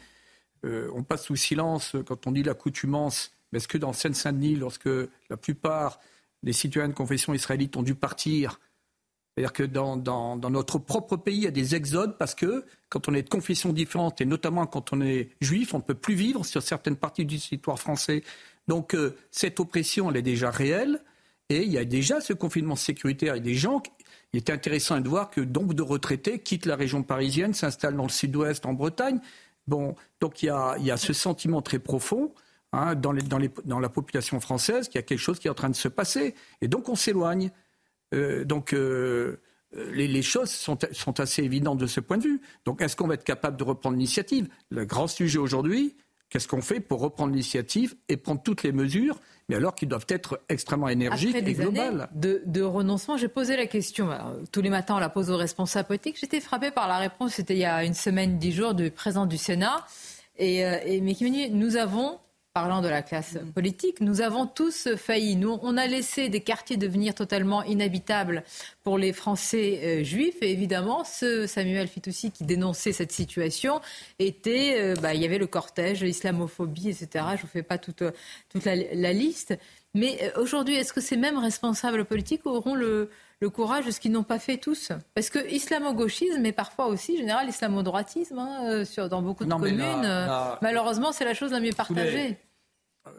Euh, on passe sous silence quand on dit l'accoutumance. Mais est-ce que dans Seine-Saint-Denis, lorsque la plupart des citoyens de confession israélite ont dû partir, c'est-à-dire que dans, dans, dans, notre propre pays, il y a des exodes parce que quand on est de confession différente, et notamment quand on est juif, on ne peut plus vivre sur certaines parties du territoire français donc euh, cette oppression, elle est déjà réelle. Et il y a déjà ce confinement sécuritaire. Et des gens, il est intéressant de voir que de retraités quittent la région parisienne, s'installent dans le sud-ouest, en Bretagne. Donc il y a, ce sentiment très profond hein, dans, la population française qu'il y a quelque chose qui est en train de se passer. Et donc on s'éloigne. Euh, donc euh, les, choses sont, sont, assez évidentes de ce point de vue. Donc est-ce qu'on va être capable de reprendre l'initiative? Le grand sujet aujourd'hui, Qu'est-ce qu'on fait pour reprendre l'initiative et prendre toutes les mesures, mais alors qu'ils doivent être extrêmement énergiques et globales de, de, renoncement, j'ai posé la question. tous les matins, on la pose aux responsables politiques. J'étais frappée par la réponse, c'était il y a une semaine, dix jours, du président du Sénat. Et, euh, et mais qui me dit, nous avons parlant de la classe politique, nous avons tous failli. Nous, on a laissé des quartiers devenir totalement inhabitables pour les Français euh, juifs. Et évidemment, ce Samuel Fitoussi qui dénonçait cette situation était, euh, bah, il y avait le cortège, l'islamophobie, etc. Je ne vous fais pas toute, toute la, liste. Mais euh, aujourd'hui, est-ce que ces mêmes responsables politiques auront le, le courage de ce qu'ils n'ont pas fait tous. Parce que islamo-gauchisme, mais parfois aussi, général, islamo-droitisme, hein, dans beaucoup de communes, malheureusement, c'est la chose la mieux partagée.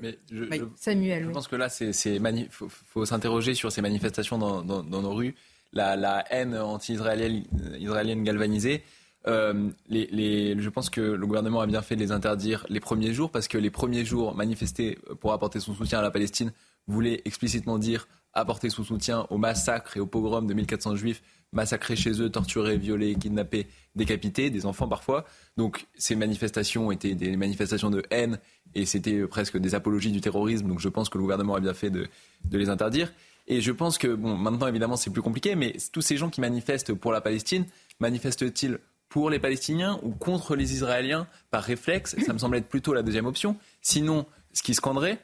Mais je, Samuel, je pense que là, il faut, s'interroger sur ces manifestations dans, nos rues, la, haine anti-israélienne israélienne galvanisée. Euh, les, je pense que le gouvernement a bien fait de les interdire les premiers jours, parce que les premiers jours, manifester pour apporter son soutien à la Palestine voulait explicitement dire apporter son soutien au massacre et au pogrom de 1400 juifs massacrés chez eux, torturés, violés, kidnappés, décapités, des enfants parfois. Donc ces manifestations étaient des manifestations de haine et c'était presque des apologies du terrorisme. Donc je pense que le gouvernement a bien fait de, les interdire. Et je pense que, bon, maintenant évidemment c'est plus compliqué, mais tous ces gens qui manifestent pour la Palestine, manifestent-ils pour les Palestiniens ou contre les Israéliens par réflexe? Ça me semble être plutôt la deuxième option. Sinon, ce qui scanderait,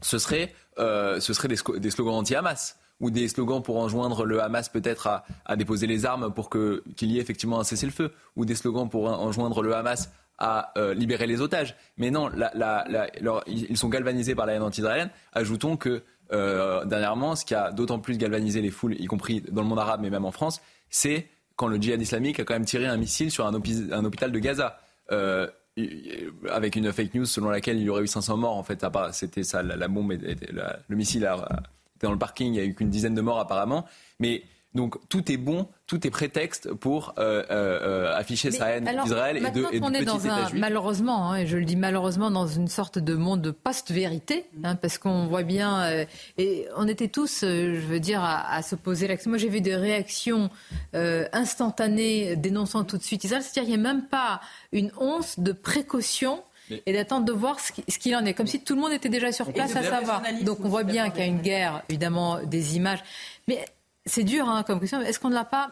ce serait, euh, ce serait des, slogans anti-Hamas ou des slogans pour enjoindre le Hamas peut-être à, déposer les armes pour qu'il y ait effectivement un cessez-le-feu, ou des slogans pour enjoindre le Hamas à euh, libérer les otages. Mais non, ils sont galvanisés par la haine anti-israélienne. Ajoutons que euh, dernièrement, ce qui a d'autant plus galvanisé les foules, y compris dans le monde arabe, mais même en France, c'est quand le djihad islamique a quand même tiré un missile sur un, hôpital de Gaza. Avec une fake news selon laquelle il y aurait eu 500 morts. En fait, c'était ça, la, bombe, était, le missile était dans le parking, il n'y a eu qu'une dizaine de morts apparemment. Mais Donc tout est bon, tout est prétexte pour euh, euh, afficher sa haine d'Israël et de, et on est dans un, malheureusement, hein, et je le dis malheureusement, dans une sorte de monde post-vérité, hein, parce qu'on voit bien, euh, et on était tous, je veux dire, à, à se poser la question. Moi, j'ai vu des réactions instantanées dénonçant tout de suite Israël, c'est-à-dire qu'il n'y a même pas une once de précaution et d'attendre de voir ce qu'il en est, comme si tout le monde était déjà sur place à savoir. Donc on voit bien qu'il y a une guerre, évidemment, des images. Mais c'est dur hein, comme question. Est-ce qu'on ne l'a pas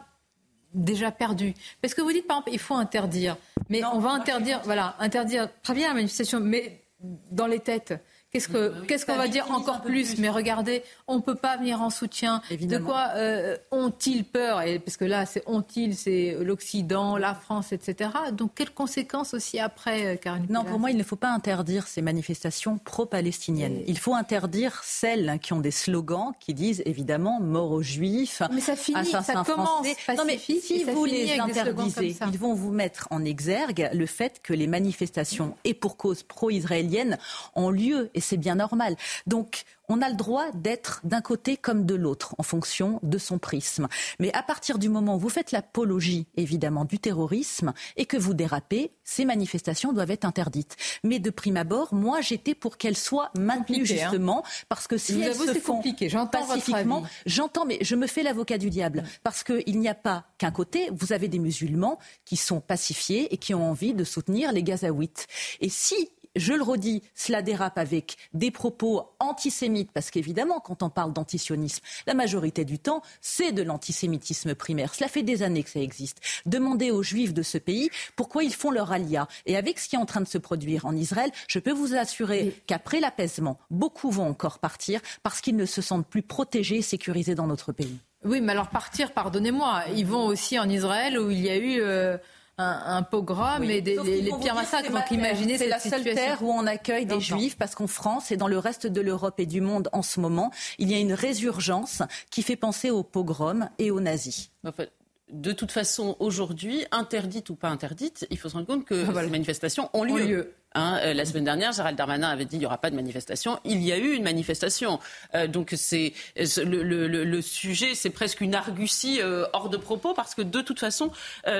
déjà perdu? Parce que vous dites, par exemple, il faut interdire. Mais on va interdire, voilà, interdire, très bien la manifestation, mais dans les têtes. Qu'est-ce que bah qu'on va dire encore plus, Mais regardez, on ne peut pas venir en soutien. De quoi euh, ont-ils peur? Et parce que là, c'est ont-ils, c'est l'Occident, la France, etc. Donc quelles conséquences aussi après, euh, Karine Non, pour moi, il ne faut pas interdire ces manifestations pro-palestiniennes. Il faut interdire celles qui ont des slogans qui disent évidemment mort aux Juifs. Mais ça finit, ça commence. Non, mais si vous les interdisez, ils vont vous mettre en exergue le fait que les manifestations et pour cause pro-israélienne ont lieu et c'est bien normal. Donc, on a le droit d'être d'un côté comme de l'autre en fonction de son prisme. Mais à partir du moment où vous faites l'apologie, évidemment, du terrorisme et que vous dérapez, ces manifestations doivent être interdites. Mais de prime abord, moi, j'étais pour qu'elles soient maintenues hein. justement parce que si elles se font pacifiquement, j'entends, mais je me fais l'avocat du diable parce qu'il n'y a pas qu'un côté. Vous avez des musulmans qui sont pacifiés et qui ont envie de soutenir les Gazaouites. Et si je le redis, cela dérape avec des propos antisémites, parce qu'évidemment, quand on parle d'antisionisme, la majorité du temps, c'est de l'antisémitisme primaire. Cela fait des années que ça existe. Demandez aux juifs de ce pays pourquoi ils font leur alia. Et avec ce qui est en train de se produire en Israël, je peux vous assurer qu'après l'apaisement, beaucoup vont encore partir parce qu'ils ne se sentent plus protégés et sécurisés dans notre pays. Oui, mais alors partir, pardonnez-moi, ils vont aussi en Israël où il y a eu... Euh, un, pogrom et des, les, pires massacres. Donc imaginez C'est la seule terre où on accueille des juifs parce qu'en France et dans le reste de l'Europe et du monde en ce moment, il y a une résurgence qui fait penser aux pogroms et aux nazis. de toute façon, aujourd'hui, interdite ou pas interdite, il faut se rendre compte que ah, ces manifestations ont lieu. Hein, euh, la semaine dernière, Gérald Darmanin avait dit qu'il n'y aura pas de manifestation. Il y a eu une manifestation. Euh, donc c'est le, sujet, c'est presque une argutie euh, hors de propos parce que de toute façon,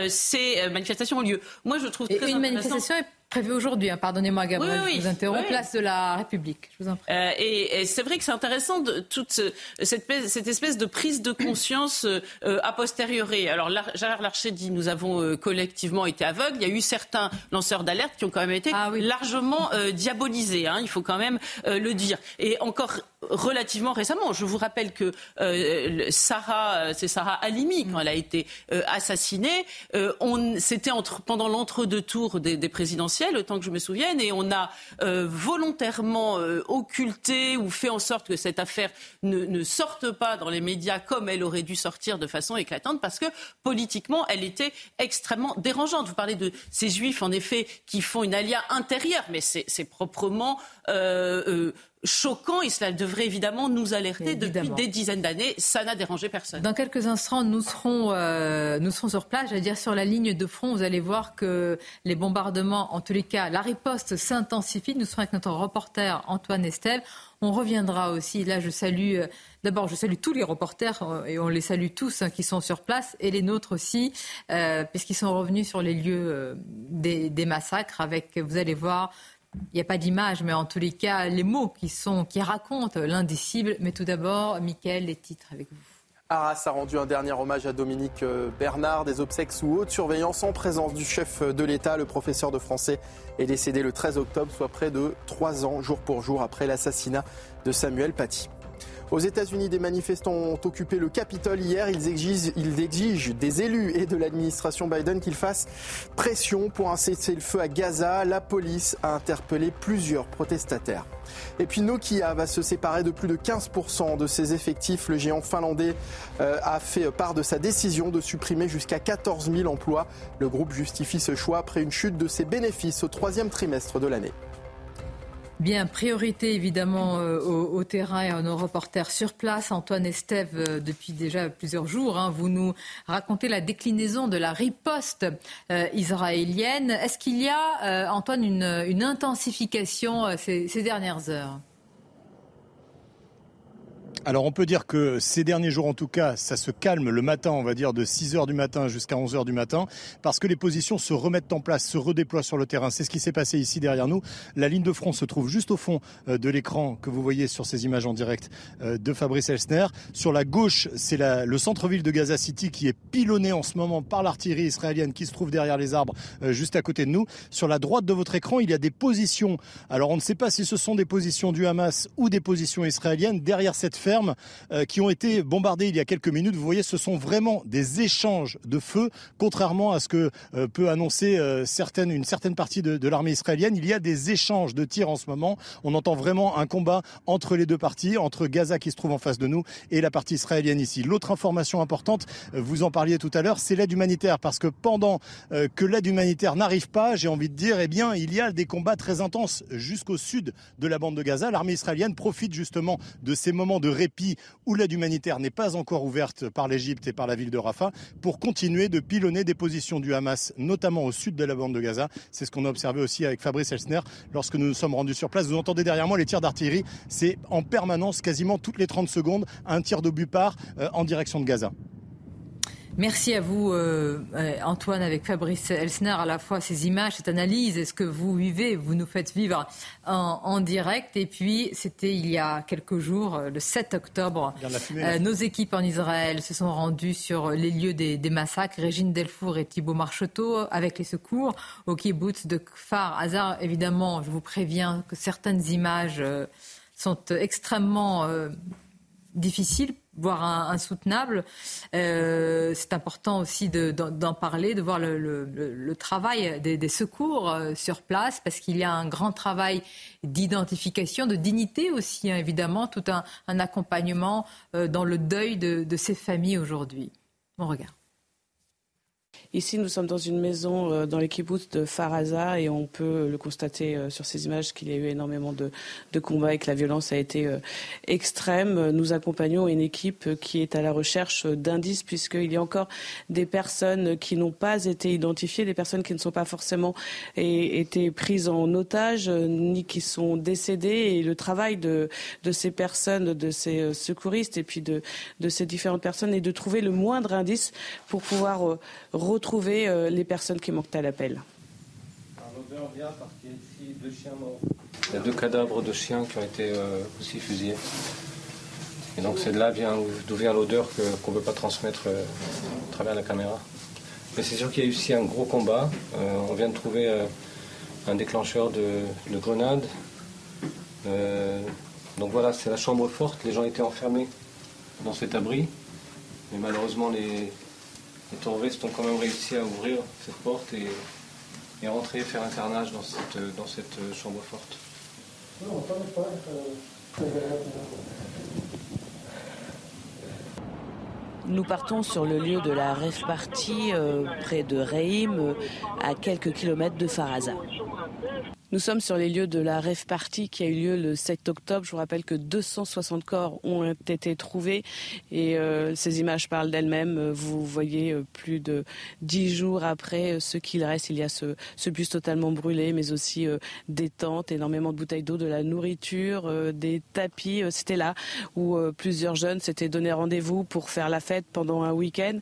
ces manifestations ont lieu. Moi, je trouve Et une manifestation est prévue aujourd'hui. Hein, pardonnez-moi, Gabriel, je vous interromps. Place de la République. Je vous en prie. et, c'est vrai que c'est intéressant de, toute cette, cette, espèce de prise de conscience a posteriori. Alors Gérard Larcher dit nous avons collectivement été aveugles. Il y a eu certains lanceurs d'alerte qui ont quand même été ah largement euh, diabolisé, hein, il faut quand même euh, le dire. Et encore relativement récemment, je vous rappelle que euh, Sarah, c'est Sarah Halimi, quand elle a été assassinée, c'était pendant l'entre-deux tours des, des, présidentielles, autant que je me souvienne, et on a volontairement occulté ou fait en sorte que cette affaire ne, ne sorte pas dans les médias comme elle aurait dû sortir de façon éclatante, parce que politiquement, elle était extrêmement dérangeante. Vous parlez de ces juifs, en effet, qui font une alia intérieure, mais c'est proprement euh, euh, choquant et cela devrait évidemment nous alerter depuis des dizaines d'années. Ça n'a dérangé personne. Dans quelques instants, nous serons, euh, nous serons sur place, j'allais dire sur la ligne de front. Vous allez voir que les bombardements, en tous les cas, la riposte s'intensifie. Nous serons avec notre reporter Antoine Estelle. On reviendra aussi. Là, je salue, euh, d'abord, je salue tous les reporters euh, et on les salue tous hein, qui sont sur place et les nôtres aussi, puisqu'ils sont revenus sur les lieux des, des massacres avec, vous allez voir, il n'y a pas d'image, mais en tous les cas, les mots qui, sont, qui racontent l'indicible. Mais tout d'abord, Mickaël, les titres avec vous. Arras a rendu un dernier hommage à Dominique euh, Bernard, des obsèques sous haute surveillance en présence du chef de l'État. Le professeur de français est décédé le 13 octobre, soit près de trois ans, jour pour jour, après l'assassinat de Samuel Paty. Aux États-Unis, des manifestants ont occupé le Capitole hier. Ils exigent, des élus et de l'administration Biden qu'ils fassent pression pour un cessez-le-feu à Gaza. La police a interpellé plusieurs protestataires. Et puis Nokia va se séparer de plus de 15% de ses effectifs. Le géant finlandais euh, a fait part de sa décision de supprimer jusqu'à 14 000 emplois. Le groupe justifie ce choix après une chute de ses bénéfices au troisième trimestre de l'année. Bien, priorité évidemment euh, au, terrain et à nos reporters sur place. Antoine Estève, euh, depuis déjà plusieurs jours, hein, vous nous racontez la déclinaison de la riposte euh, israélienne. Est-ce qu'il y a, Antoine, une, intensification ces dernières heures? Alors on peut dire que ces derniers jours en tout cas, ça se calme le matin, on va dire de 6h du matin jusqu'à 11h du matin, parce que les positions se remettent en place, se redéploient sur le terrain. C'est ce qui s'est passé ici derrière nous. La ligne de front se trouve juste au fond euh, de l'écran que vous voyez sur ces images en direct euh, de Fabrice Elsner. Sur la gauche, c'est le centre-ville de Gaza City qui est pilonné en ce moment par l'artillerie israélienne qui se trouve derrière les arbres euh, juste à côté de nous. Sur la droite de votre écran, il y a des positions. Alors on ne sait pas si ce sont des positions du Hamas ou des positions israéliennes derrière cette ferme euh, qui ont été bombardées il y a quelques minutes. Vous voyez, ce sont vraiment des échanges de feu, contrairement à ce que euh, peut annoncer euh, une certaine partie de, de l'armée israélienne. Il y a des échanges de tirs en ce moment. On entend vraiment un combat entre les deux parties, entre Gaza qui se trouve en face de nous et la partie israélienne ici. L'autre information importante, vous en parliez tout à l'heure, c'est l'aide humanitaire, parce que pendant que l'aide humanitaire n'arrive pas, j'ai envie de dire, eh bien, il y a des combats très intenses jusqu'au sud de la bande de Gaza. L'armée israélienne profite justement de ces moments de répit où l'aide humanitaire n'est pas encore ouverte par l'Égypte et par la ville de Rafah pour continuer de pilonner des positions du Hamas, notamment au sud de la bande de Gaza. C'est ce qu'on a observé aussi avec Fabrice Elsner lorsque nous nous sommes rendus sur place. Vous entendez derrière moi les tirs d'artillerie. C'est en permanence, quasiment toutes les 30 secondes, un tir de Bupar euh, en direction de Gaza. Merci à vous, euh, euh, Antoine, avec Fabrice Elsner, à la fois ces images, cette analyse, est-ce que vous vivez, vous nous faites vivre en, direct. Et puis, c'était il y a quelques jours, euh, le 7 octobre, nos équipes en Israël se sont rendues sur les lieux des, massacres. Régine Delfour et Thibault Marcheteau, avec les secours au kibbutz de Kfar Hazar. Évidemment, je vous préviens que certaines images sont extrêmement difficiles voire insoutenable. Euh, c'est important aussi d'en parler, de voir le, travail des, secours euh, sur place, parce qu'il y a un grand travail d'identification, de dignité aussi, hein, évidemment, tout un, accompagnement euh, dans le deuil de, de ces familles aujourd'hui. Bon regard. Ici, nous sommes dans une maison euh, dans les de Faraza et on peut le constater euh, sur ces images qu'il y a eu énormément de, combats et que la violence a été euh, extrême. Nous accompagnons une équipe qui est à la recherche d'indices puisqu'il y a encore des personnes qui n'ont pas été identifiées, des personnes qui ne sont pas forcément été prises en otage ni qui sont décédées. Et le travail de, ces personnes, de ces secouristes et puis de, de ces différentes personnes est de trouver le moindre indice pour pouvoir retrouver euh, les personnes qui manquent à l'appel. L'odeur vient parce qu'il y a ici deux chiens morts. Il y a deux cadavres de chiens qui ont été euh, aussi fusillés. Et donc c'est de là vient, d'où vient l'odeur qu'on ne peut pas transmettre euh, à travers la caméra. Mais c'est sûr qu'il y a eu aussi un gros combat. on vient de trouver un déclencheur de, de grenades. donc voilà, c'est la chambre forte. Les gens étaient enfermés dans cet abri. Mais malheureusement, les, les terroristes ont quand même réussi à ouvrir cette porte et, et rentrer, faire un carnage dans cette, dans cette chambre forte. Nous partons sur le lieu de la rêve party euh, près de Reim, euh, à quelques kilomètres de Faraza. Nous sommes sur les lieux de la rêve party qui a eu lieu le 7 octobre. Je vous rappelle que 260 corps ont été trouvés et euh, ces images parlent d'elles-mêmes. Vous voyez euh, plus de dix jours après euh, ce qu'il reste. Il y a ce, bus totalement brûlé, mais aussi des tentes, énormément de bouteilles d'eau, de la nourriture, des tapis. C'était là où plusieurs jeunes s'étaient donné rendez-vous pour faire la fête pendant un week-end.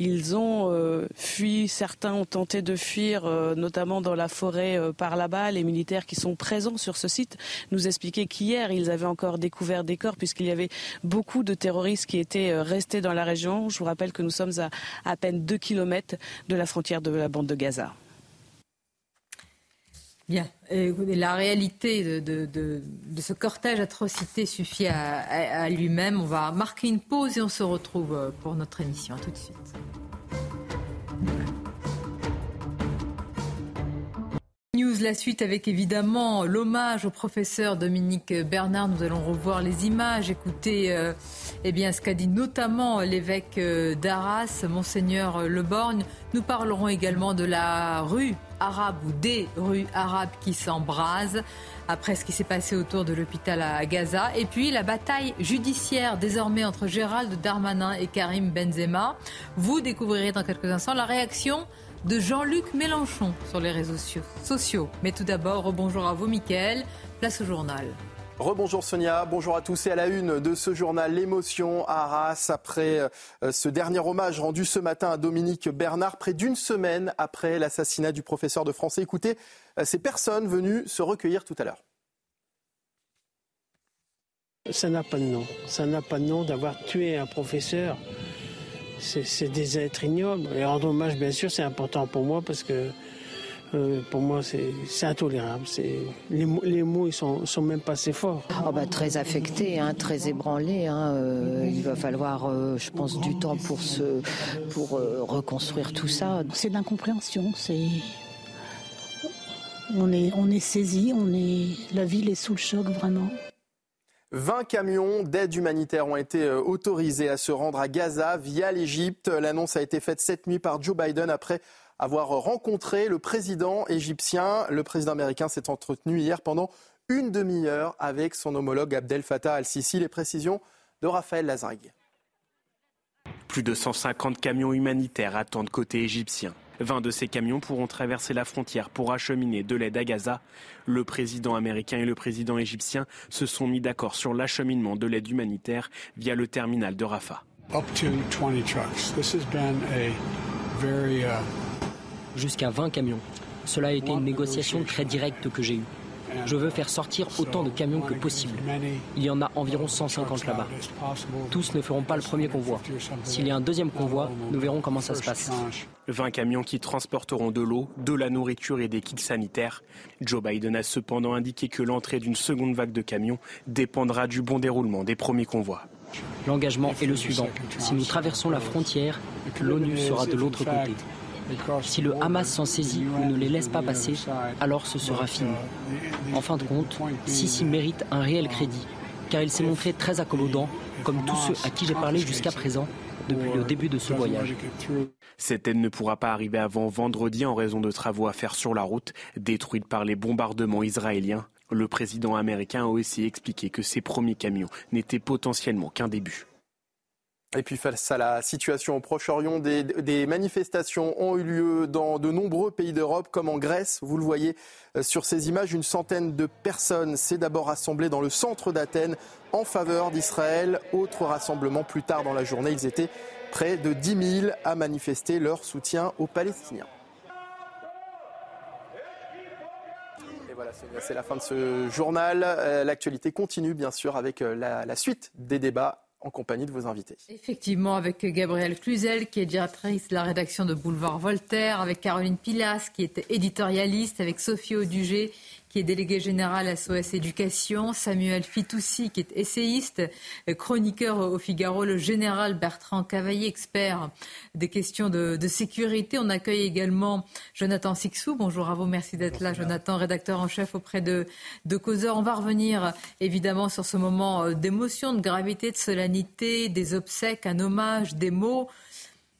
Ils ont euh, fui, certains ont tenté de fuir, euh, notamment dans la forêt euh, par là-bas. Les militaires qui sont présents sur ce site nous expliquaient qu'hier, ils avaient encore découvert des corps puisqu'il y avait beaucoup de terroristes qui étaient restés dans la région. Je vous rappelle que nous sommes à à peine 2 kilomètres de la frontière de la bande de Gaza. Bien. La réalité de, ce cortège atrocité suffit à, lui-même. On va marquer une pause et on se retrouve euh, pour notre émission. tout de suite. News, la suite avec évidemment l'hommage au professeur Dominique Bernard. Nous allons revoir les images, écouter euh, eh bien, ce qu'a dit notamment l'évêque euh, d'Arras, Monseigneur Leborgne. Nous parlerons également de la rue arabe ou des rues arabes qui s'embrasent après ce qui s'est passé autour de l'hôpital à Gaza. Et puis la bataille judiciaire désormais entre Gérald Darmanin et Karim Benzema. Vous découvrirez dans quelques instants la réaction de Jean-Luc Mélenchon sur les réseaux sociaux. Mais tout d'abord, bonjour à vous, Mickaël. Place au journal. Rebonjour Sonia, bonjour à tous et à la une de ce journal L'émotion à Arras après euh, ce dernier hommage rendu ce matin à Dominique Bernard près d'une semaine après l'assassinat du professeur de français. Écoutez euh, ces personnes venues se recueillir tout à l'heure. Ça n'a pas de nom. Ça n'a pas de nom d'avoir tué un professeur. C'est des êtres ignobles. Et rendre hommage, bien sûr, c'est important pour moi parce que euh, pour moi, c'est intolérable. Les, les, mots, ils sont, sont même pas assez forts. Oh bah, très affecté, hein, très ébranlé. Hein, euh, il va falloir, euh, je pense, du temps pour, se, pour reconstruire tout ça. C'est de l'incompréhension. C'est on est, on est saisi, on est, la ville est sous le choc vraiment. 20 camions d'aide humanitaire ont été autorisés à se rendre à Gaza via l'Égypte. L'annonce a été faite cette nuit par Joe Biden après avoir rencontré le président égyptien. Le président américain s'est entretenu hier pendant une demi-heure avec son homologue Abdel Fattah al-Sisi. Les précisions de Raphaël Lazargue. Plus de 150 camions humanitaires attendent côté égyptien. 20 de ces camions pourront traverser la frontière pour acheminer de l'aide à Gaza. Le président américain et le président égyptien se sont mis d'accord sur l'acheminement de l'aide humanitaire via le terminal de Rafah. Up to 20 trucks. This has been a very, uh, jusqu'à 20 camions. Cela a été une négociation très directe que j'ai eue. Je veux faire sortir autant de camions que possible. Il y en a environ 150 là-bas. Tous ne feront pas le premier convoi. S'il y a un deuxième convoi, nous verrons comment ça se passe. 20 camions qui transporteront de l'eau, de la nourriture et des kits sanitaires. Joe Biden a cependant indiqué que l'entrée d'une seconde vague de camions dépendra du bon déroulement des premiers convois. L'engagement est le suivant. Si nous traversons la frontière, l'ONU sera de l'autre côté. Si le Hamas s'en saisit ou ne les laisse pas passer, alors ce sera fini. En fin de compte, Sisi mérite un réel crédit, car il s'est montré très accommodant, comme tous ceux à qui j'ai parlé jusqu'à présent, depuis le début de ce voyage. Cette aide ne pourra pas arriver avant vendredi en raison de travaux à faire sur la route, détruite par les bombardements israéliens. Le président américain a aussi expliqué que ces premiers camions n'étaient potentiellement qu'un début. Et puis face à la situation au Proche-Orient, des, manifestations ont eu lieu dans de nombreux pays d'Europe, comme en Grèce. Vous le voyez euh, sur ces images, une centaine de personnes s'est d'abord rassemblée dans le centre d'Athènes en faveur d'Israël. Autre rassemblement plus tard dans la journée, ils étaient près de 10 000 à manifester leur soutien aux Palestiniens. Voilà, c'est la fin de ce journal. Euh, l'actualité continue bien sûr avec euh, la suite des débats en compagnie de vos invités. Effectivement, avec Gabrielle Cluzel, qui est directrice de la rédaction de Boulevard Voltaire, avec Caroline Pilas, qui est éditorialiste, avec Sophie Audugé, qui est délégué général à SOS Éducation, Samuel Fitoussi, qui est essayiste, chroniqueur au Figaro, le général Bertrand Cavaillé, expert des questions de, sécurité. On accueille également Jonathan Sixou. Bonjour à vous, merci d'être là, Jonathan, rédacteur en chef auprès de, de Causeur. On va revenir évidemment sur ce moment euh, d'émotion, de gravité, de solennité, des obsèques, un hommage, des mots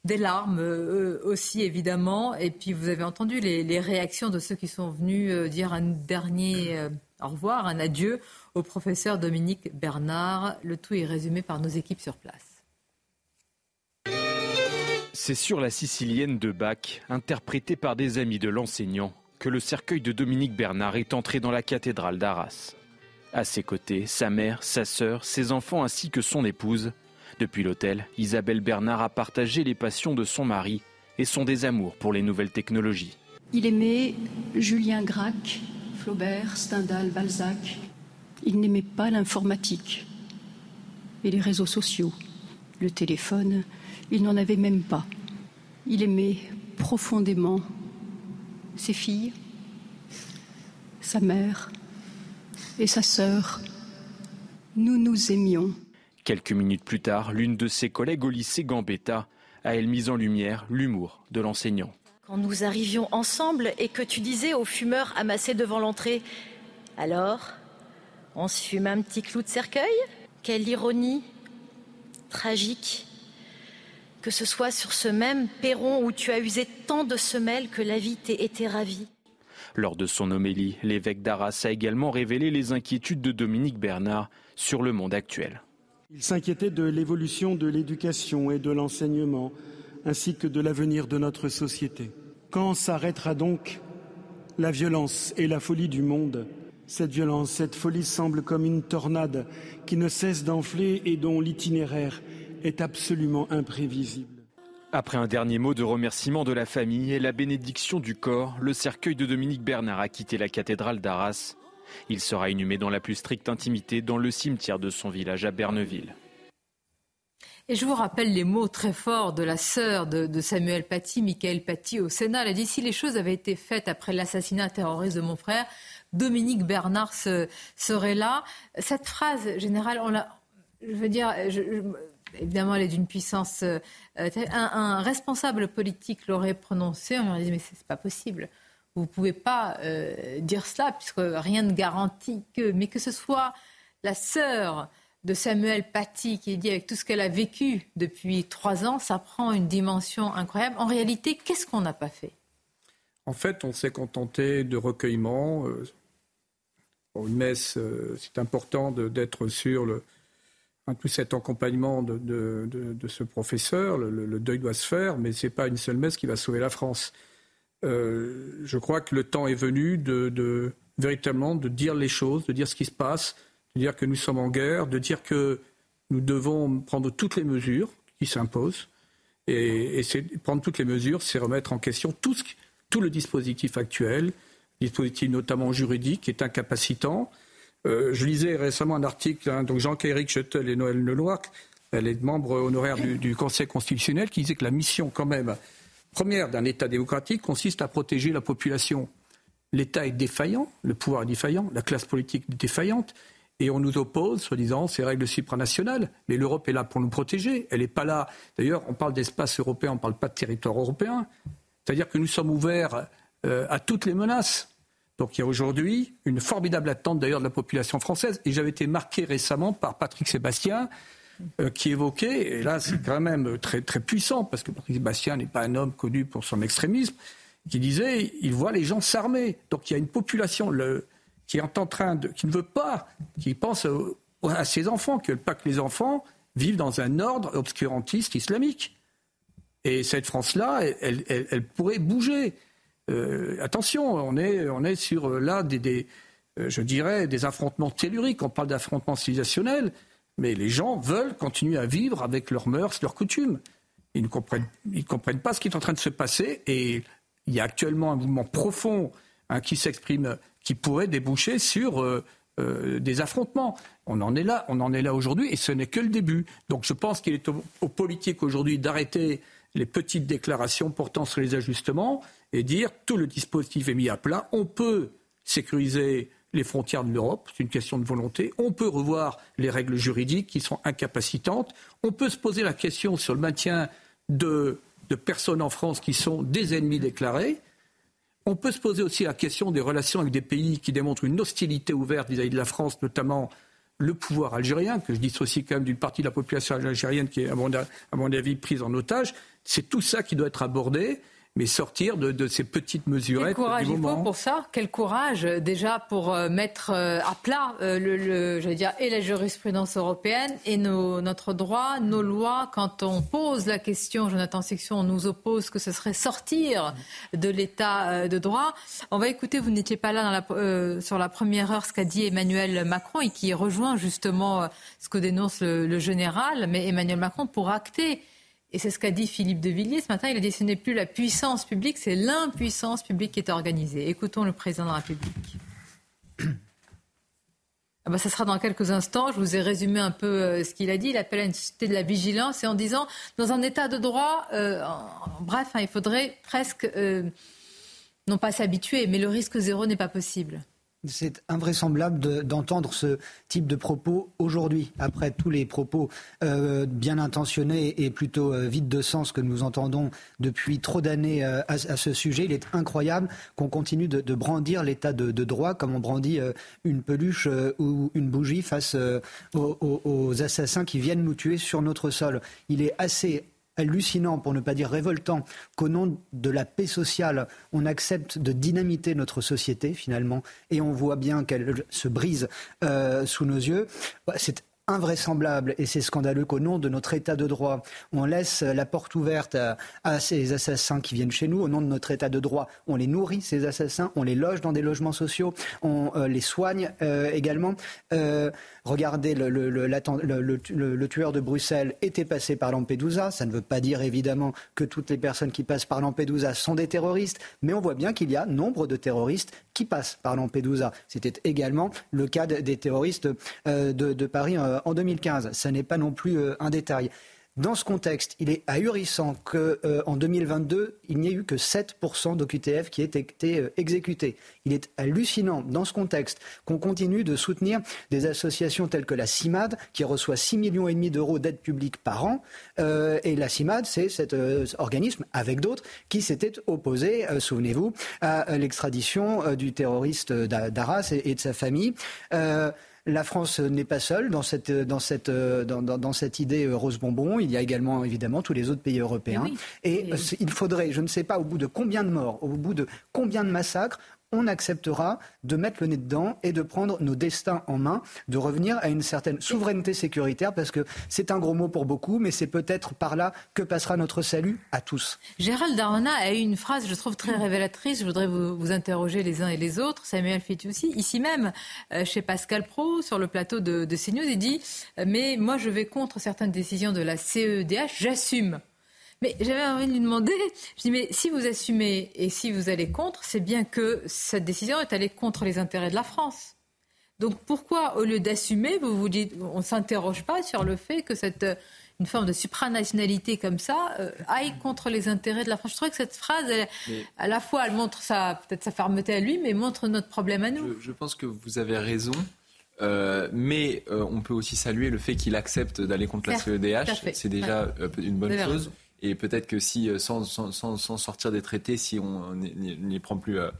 des larmes euh, aussi évidemment. Et puis vous avez entendu les, réactions de ceux qui sont venus euh, dire un dernier euh, au revoir, un adieu au professeur Dominique Bernard. Le tout est résumé par nos équipes sur place. C'est sur la sicilienne de Bach, interprétée par des amis de l'enseignant, que le cercueil de Dominique Bernard est entré dans la cathédrale d'Arras. À ses côtés, sa mère, sa sœur, ses enfants ainsi que son épouse, depuis l'hôtel, Isabelle Bernard a partagé les passions de son mari et son désamour pour les nouvelles technologies. Il aimait Julien Gracq, Flaubert, Stendhal, Balzac. Il n'aimait pas l'informatique et les réseaux sociaux. Le téléphone, il n'en avait même pas. Il aimait profondément ses filles, sa mère et sa sœur. Nous nous aimions. Quelques minutes plus tard, l'une de ses collègues au lycée Gambetta a elle mis en lumière l'humour de l'enseignant. Quand nous arrivions ensemble et que tu disais aux fumeurs amassés devant l'entrée Alors, on se fume un petit clou de cercueil? Quelle ironie tragique que ce soit sur ce même perron où tu as usé tant de semelles que la vie t'ait été ravie. Lors de son homélie, l'évêque d'Arras a également révélé les inquiétudes de Dominique Bernard sur le monde actuel. Il s'inquiétait de l'évolution de l'éducation et de l'enseignement, ainsi que de l'avenir de notre société. Quand s'arrêtera donc la violence et la folie du monde? Cette violence, cette folie semble comme une tornade qui ne cesse d'enfler et dont l'itinéraire est absolument imprévisible. Après un dernier mot de remerciement de la famille et la bénédiction du corps, le cercueil de Dominique Bernard a quitté la cathédrale d'Arras. Il sera inhumé dans la plus stricte intimité dans le cimetière de son village à Berneville. Et je vous rappelle les mots très forts de la sœur de, Samuel Paty, Michael Paty, au Sénat. Elle a dit si les choses avaient été faites après l'assassinat terroriste de mon frère, Dominique Bernard serait là. Cette phrase générale, on l'a, je veux dire, évidemment, elle est d'une puissance. Euh, un, responsable politique l'aurait prononcée, on lui dit mais c'est pas possible. Vous ne pouvez pas euh, dire cela puisque rien ne garantit que, mais que ce soit la sœur de Samuel Paty qui est dit avec tout ce qu'elle a vécu depuis trois ans, ça prend une dimension incroyable. En réalité, qu'est-ce qu'on n'a pas fait? En fait, on s'est contenté de recueillement. Euh, pour une messe, euh, c'est important d'être sur le, tout cet accompagnement de, de, ce professeur. Le, deuil doit se faire, mais ce n'est pas une seule messe qui va sauver la France. Euh, je crois que le temps est venu de, véritablement de dire les choses, de dire ce qui se passe, de dire que nous sommes en guerre, de dire que nous devons prendre toutes les mesures qui s'imposent. Et, prendre toutes les mesures, c'est remettre en question tout, le dispositif actuel, dispositif notamment juridique, qui est incapacitant. Euh, je lisais récemment un article, hein, donc Jean-Éric Schuttel et Noël Leloir, les membres honoraires du, du, Conseil constitutionnel, qui disaient que la mission, quand même, première d'un État démocratique consiste à protéger la population. L'État est défaillant, le pouvoir est défaillant, la classe politique est défaillante, et on nous oppose, soi-disant, ces règles supranationales. Mais l'Europe est là pour nous protéger. Elle n'est pas là. D'ailleurs, on parle d'espace européen, on ne parle pas de territoire européen. C'est-à-dire que nous sommes ouverts euh, à toutes les menaces. Donc il y a aujourd'hui une formidable attente d'ailleurs de la population française. Et j'avais été marqué récemment par Patrick Sébastien, euh, qui évoquait, et là c'est quand même très, très puissant, parce que Patrick Sébastien n'est pas un homme connu pour son extrémisme, qui disait il voit les gens s'armer. Donc il y a une population qui est en train de. qui ne veut pas, qui pense à ses enfants, veut pas que les enfants vivent dans un ordre obscurantiste islamique. Et cette France-là, elle, elle pourrait bouger. Euh, attention, on est, on est sur euh, là des, euh, je dirais, des affrontements telluriques. On parle d'affrontements civilisationnels, mais les gens veulent continuer à vivre avec leurs mœurs, leurs coutumes. Ils ne comprennent, pas ce qui est en train de se passer et il y a actuellement un mouvement profond hein, qui s'exprime, qui pourrait déboucher sur des affrontements. On en est là, on en est là aujourd'hui et ce n'est que le début. Donc je pense qu'il est aux politiques aujourd'hui d'arrêter les petites déclarations portant sur les ajustements et dire tout le dispositif est mis à plat. On peut sécuriser les frontières de l'Europe, c'est une question de volonté. On peut revoir les règles juridiques qui sont incapacitantes. On peut se poser la question sur le maintien de, personnes en France qui sont des ennemis déclarés. On peut se poser aussi la question des relations avec des pays qui démontrent une hostilité ouverte vis-à-vis de la France, notamment le pouvoir algérien, que je dissocie quand même d'une partie de la population algérienne qui est, à mon avis, prise en otage. C'est tout ça qui doit être abordé mais sortir de, ces petites mesurettes. Quel courage il faut pour ça? Quel courage euh, déjà pour euh, mettre euh, à plat le, je veux dire, et la jurisprudence européenne et nos, notre droit, nos lois. Quand on pose la question, Jonathan Section, on nous oppose que ce serait sortir de l'état de droit. On va écouter, vous n'étiez pas là dans la, sur la première heure, ce qu'a dit Emmanuel Macron et qui rejoint justement ce que dénonce le, le général. Mais Emmanuel Macron, pour acter et c'est ce qu'a dit Philippe de Villiers ce matin. Il a dit ce n'est plus la puissance publique, c'est l'impuissance publique qui est organisée. Écoutons le président de la République. Ah bah, ça sera dans quelques instants. Je vous ai résumé un peu euh, ce qu'il a dit. Il appelle à une société de la vigilance et en disant, dans un état de droit, euh, bref, hein, il faudrait presque, euh, non pas s'habituer, mais le risque zéro n'est pas possible. C'est invraisemblable d'entendre ce type de propos aujourd'hui, après tous les propos euh, bien intentionnés et plutôt euh, vides de sens que nous entendons depuis trop d'années euh, à, ce sujet. Il est incroyable qu'on continue de, brandir l'état de, droit comme on brandit une peluche ou une bougie face aux, aux assassins qui viennent nous tuer sur notre sol. Il est assez hallucinant, pour ne pas dire révoltant, qu'au nom de la paix sociale, on accepte de dynamiter notre société finalement, et on voit bien qu'elle se brise euh, sous nos yeux. C'est invraisemblable et c'est scandaleux qu'au nom de notre État de droit, on laisse la porte ouverte à, ces assassins qui viennent chez nous. Au nom de notre État de droit, on les nourrit, ces assassins, on les loge dans des logements sociaux, on euh, les soigne euh, également. Euh, regardez, le, tueur de Bruxelles était passé par Lampedusa. Ça ne veut pas dire évidemment que toutes les personnes qui passent par Lampedusa sont des terroristes, mais on voit bien qu'il y a nombre de terroristes qui passent par Lampedusa. C'était également le cas des terroristes de, Paris en 2015. Ce n'est pas non plus euh, un détail. Dans ce contexte, il est ahurissant qu'en euh, 2022, il n'y ait eu que 7% d'OQTF qui aient été exécutés. Il est hallucinant, dans ce contexte, qu'on continue de soutenir des associations telles que la CIMAD, qui reçoit 6,5 millions et demi d'euros d'aide publique par an. et la CIMAD, c'est cet organisme, avec d'autres, qui s'était opposé, souvenez-vous, à l'extradition du terroriste d'Arras et, de sa famille. La France n'est pas seule dans cette, dans cette, dans, dans, cette idée euh, rose bonbon. Il y a également évidemment tous les autres pays européens. Et, euh, il faudrait, je ne sais pas au bout de combien de morts, au bout de combien de massacres, on acceptera de mettre le nez dedans et de prendre nos destins en main, de revenir à une certaine souveraineté sécuritaire, parce que c'est un gros mot pour beaucoup, mais c'est peut-être par là que passera notre salut à tous. Gérald Darmanin a eu une phrase, je trouve, très révélatrice. Je voudrais vous, interroger les uns et les autres. Samuel aussi, ici même, euh, chez Pascal Pro, sur le plateau de, de CNews, il dit euh, Mais moi, je vais contre certaines décisions de la CEDH, j'assume. Mais j'avais envie de lui demander, je dis, mais si vous assumez et si vous allez contre, c'est bien que cette décision est allée contre les intérêts de la France. Donc pourquoi, au lieu d'assumer, vous vous dites, on ne s'interroge pas sur le fait que cette une forme de supranationalité comme ça euh, aille contre les intérêts de la France? Je trouve que cette phrase, à la fois, elle montre sa peut-être sa fermeté à lui, mais montre notre problème à nous. Je, pense que vous avez raison. Euh, mais euh, on peut aussi saluer le fait qu'il accepte d'aller contre la CEDH. C'est déjà une bonne chose. Et peut-être que si, euh, sans, sortir des traités, si on n'y prend plus, euh,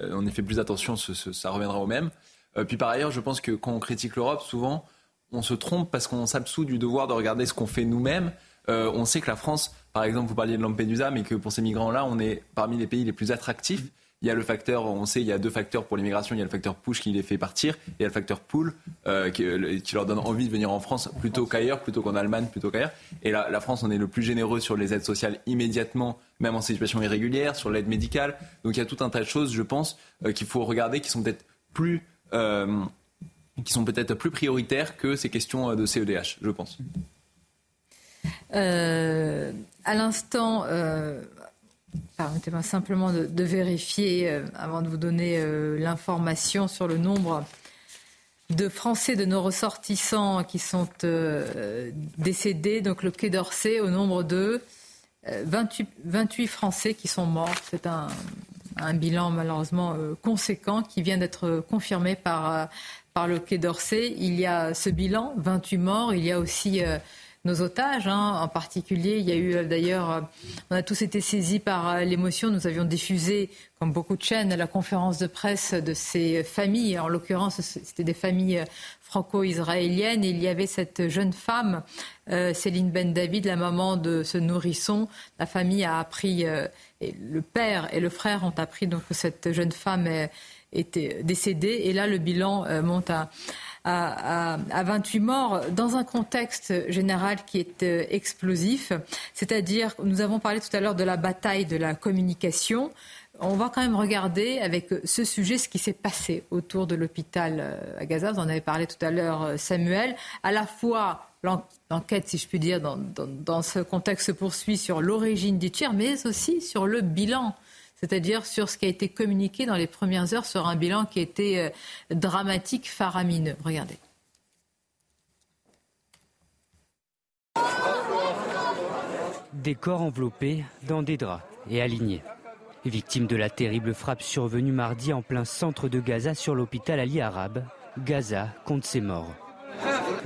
on y fait plus attention, ça reviendra au même. Euh, puis par ailleurs, je pense que quand on critique l'Europe, souvent, on se trompe parce qu'on s'absout du devoir de regarder ce qu'on fait nous-mêmes. on sait que la France, par exemple, vous parliez de Lampedusa, mais que pour ces migrants-là, on est parmi les pays les plus attractifs. Il y a le facteur, on sait, il y a deux facteurs pour l'immigration. Il y a le facteur push qui les fait partir, et il y a le facteur pull euh, qui, leur donne envie de venir en France plutôt qu'ailleurs, plutôt qu'en Allemagne, plutôt qu'ailleurs. Et la, la France, on est le plus généreux sur les aides sociales immédiatement, même en situation irrégulière, sur l'aide médicale. Donc il y a tout un tas de choses, je pense, euh, qu'il faut regarder, qui sont peut-être plus, euh, qui sont peut-être plus prioritaires que ces questions de CEDH, je pense. à l'instant, Permettez-moi simplement de, vérifier, euh, avant de vous donner euh, l'information sur le nombre de Français, de nos ressortissants qui sont euh, décédés. Donc le Quai d'Orsay, au nombre de 28, 28, Français qui sont morts. C'est un, un, bilan malheureusement conséquent qui vient d'être confirmé par, par le Quai d'Orsay. Il y a ce bilan, 28 morts. Il y a aussi nos otages. Hein, en particulier, il y a eu euh, d'ailleurs, euh, on a tous été saisis par euh, l'émotion. Nous avions diffusé, comme beaucoup de chaînes, la conférence de presse de ces familles. En l'occurrence, c'était des familles franco-israéliennes. Et il y avait cette jeune femme, Céline Ben David, la maman de ce nourrisson. La famille a appris, le père et le frère ont appris donc que cette jeune femme était décédée. Et là, le bilan monte à à, 28 morts dans un contexte général qui est euh, explosif. C'est-à-dire, nous avons parlé tout à l'heure de la bataille de la communication. On va quand même regarder avec ce sujet ce qui s'est passé autour de l'hôpital euh, à Gaza. Vous en avez parlé tout à l'heure, euh, Samuel. À la fois l'enquête, si je puis dire, dans, dans ce contexte se poursuit sur l'origine du tir, mais aussi sur le bilan c'est-à-dire sur ce qui a été communiqué dans les premières heures sur un bilan qui était euh, dramatique, faramineux. Regardez. Des corps enveloppés dans des draps et alignés. Victime de la terrible frappe survenue mardi en plein centre de Gaza sur l'hôpital Ali Arabe, Gaza compte ses morts.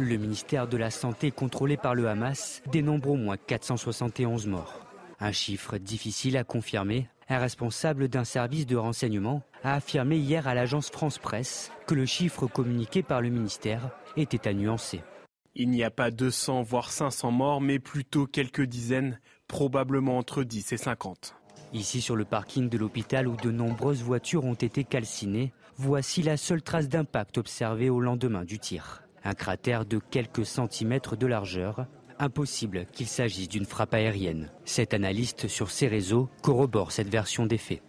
Le ministère de la Santé contrôlé par le Hamas dénombre au moins 471 morts. Un chiffre difficile à confirmer un responsable d'un service de renseignement a affirmé hier à l'agence France Presse que le chiffre communiqué par le ministère était à nuancer. Il n'y a pas 200 voire 500 morts, mais plutôt quelques dizaines, probablement entre 10 et 50. Ici sur le parking de l'hôpital où de nombreuses voitures ont été calcinées, voici la seule trace d'impact observée au lendemain du tir. Un cratère de quelques centimètres de largeur. Impossible qu'il s'agisse d'une frappe aérienne. Cet analyste sur ses réseaux corrobore cette version des faits.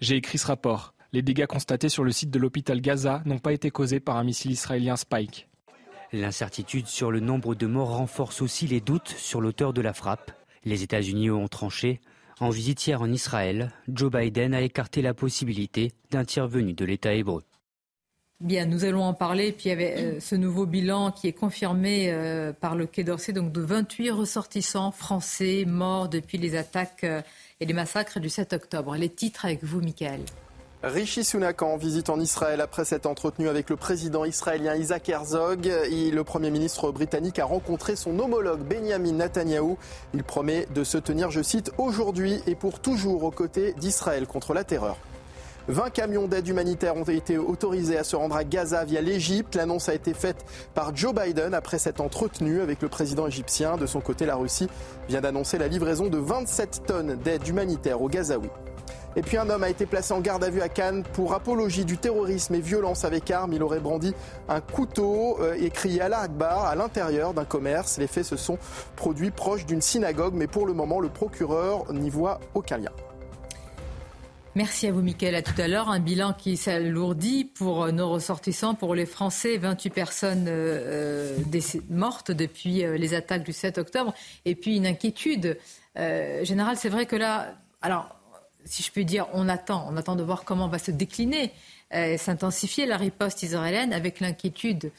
J'ai écrit ce rapport. Les dégâts constatés sur le site de l'hôpital Gaza n'ont pas été causés par un missile israélien Spike. L'incertitude sur le nombre de morts renforce aussi les doutes sur l'auteur de la frappe. Les États-Unis ont tranché. En visite hier en Israël, Joe Biden a écarté la possibilité d'un tir venu de l'État hébreu. Bien, nous allons en parler. Puis il y avait euh, ce nouveau bilan qui est confirmé euh, par le Quai d'Orsay, donc de 28 ressortissants français morts depuis les attaques euh, et les massacres du 7 octobre. Les titres avec vous, Michael. Rishi Sunak en visite en Israël après s'être entretenu avec le président israélien Isaac Herzog. Et le Premier ministre britannique a rencontré son homologue Benjamin Netanyahou. Il promet de se tenir, je cite, aujourd'hui et pour toujours aux côtés d'Israël contre la terreur. 20 camions d'aide humanitaire ont été autorisés à se rendre à Gaza via l'Égypte. L'annonce a été faite par Joe Biden après s'être entretenu avec le président égyptien. De son côté, la Russie vient d'annoncer la livraison de 27 tonnes d'aide humanitaire au Gazaoui. Et puis un homme a été placé en garde à vue à Cannes pour apologie du terrorisme et violence avec arme. Il aurait brandi un couteau euh, et crié à l'Akbar à l'intérieur d'un commerce. Les faits se sont produits proches d'une synagogue, mais pour le moment, le procureur n'y voit aucun lien. Merci à vous, Mickaël. À tout à l'heure. Un bilan qui s'alourdit pour nos ressortissants, pour les Français. 28 personnes euh, mortes depuis euh, les attaques du 7 octobre. Et puis une inquiétude euh, générale. C'est vrai que là, alors, si je peux dire, on attend. On attend de voir comment va se décliner, s'intensifier la riposte israélienne avec l'inquiétude.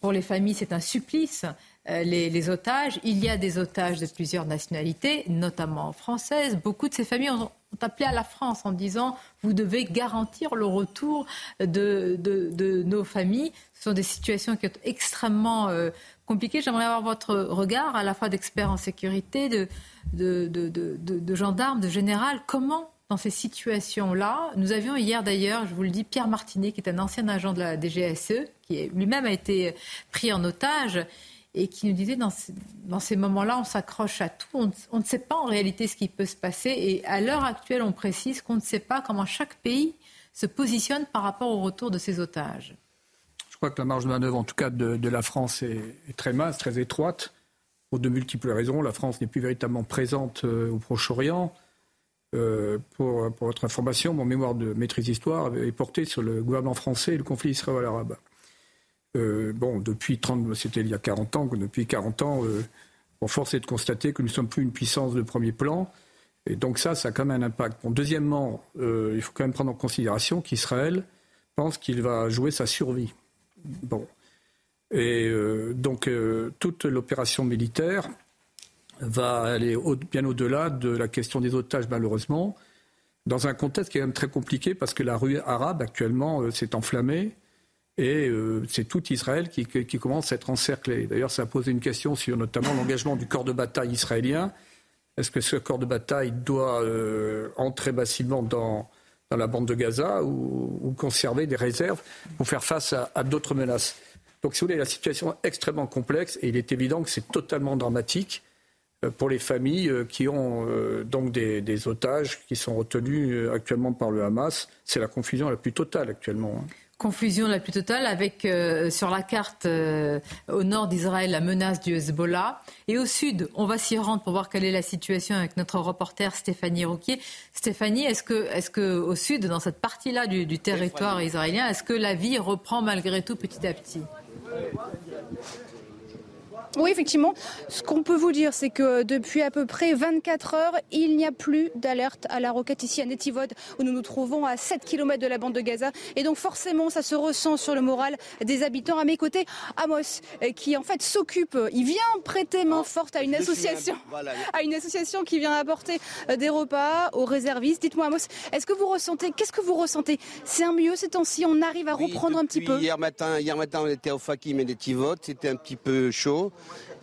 Pour les familles, c'est un supplice. Les, les, otages. Il y a des otages de plusieurs nationalités, notamment françaises. Beaucoup de ces familles ont ont appelé à la France en disant vous devez garantir le retour de, de, nos familles. Ce sont des situations qui sont extrêmement euh, compliquées. J'aimerais avoir votre regard à la fois d'experts en sécurité, de, de, gendarmes, de général. Comment dans ces situations-là. Nous avions hier d'ailleurs, je vous le dis, Pierre Martinet, qui est un ancien agent de la DGSE, qui lui-même a été pris en otage et qui nous disait dans, ces moments-là, on s'accroche à tout, on, ne sait pas en réalité ce qui peut se passer. Et à l'heure actuelle, on précise qu'on ne sait pas comment chaque pays se positionne par rapport au retour de ses otages. Je crois que la marge de manœuvre, en tout cas de, la France, est, très mince, très étroite. Pour de multiples raisons, la France n'est plus véritablement présente euh, au Proche-Orient. Euh, pour, votre information, mon mémoire de maîtrise d'histoire est porté sur le gouvernement français et le conflit israélo-arabe. Euh, bon, depuis 30, c'était il y a 40 ans, depuis 40 ans, euh, on force est de constater que nous ne sommes plus une puissance de premier plan. Et donc ça, ça a quand même un impact. Bon, deuxièmement, euh, il faut quand même prendre en considération qu'Israël pense qu'il va jouer sa survie. Bon. Et donc toute l'opération militaire va aller bien au-delà de la question des otages, malheureusement, dans un contexte qui est quand même très compliqué parce que la rue arabe actuellement s'est enflammée. Et euh, c'est tout Israël qui, commence à être encerclé. D'ailleurs, ça a posé une question sur notamment l'engagement du corps de bataille israélien. Est-ce que ce corps de bataille doit euh, entrer massivement dans, la bande de Gaza ou, conserver des réserves pour faire face à, d'autres menaces? Donc, si vous voulez, la situation est extrêmement complexe et il est évident que c'est totalement dramatique euh, pour les familles qui ont donc des, otages qui sont retenus actuellement par le Hamas. C'est la confusion la plus totale actuellement. Hein confusion la plus totale avec euh, sur la carte euh, au nord d'Israël la menace du Hezbollah. Et au sud on va s'y rendre pour voir quelle est la situation avec notre reporter Stéphanie Rouquier. Stéphanie, est-ce que, au sud, dans cette partie-là du, du territoire israélien, est-ce que la vie reprend malgré tout petit à petit? Oui, effectivement. Ce qu'on peut vous dire, c'est que depuis à peu près 24 heures, il n'y a plus d'alerte à la roquette ici à Netivod, où nous nous trouvons à 7 km de la bande de Gaza. Et donc forcément, ça se ressent sur le moral des habitants. À mes côtés, Amos, euh, qui en fait s'occupe, il vient prêter main forte à une association, à une association qui vient apporter euh, des repas aux réservistes. Dites-moi, Amos, est-ce que vous ressentez, qu'est-ce que vous ressentez? C'est un mieux ces temps-ci? On arrive à reprendre un petit peu? Hier matin, hier matin, on était au Fakim et Netivod. C'était un petit peu chaud.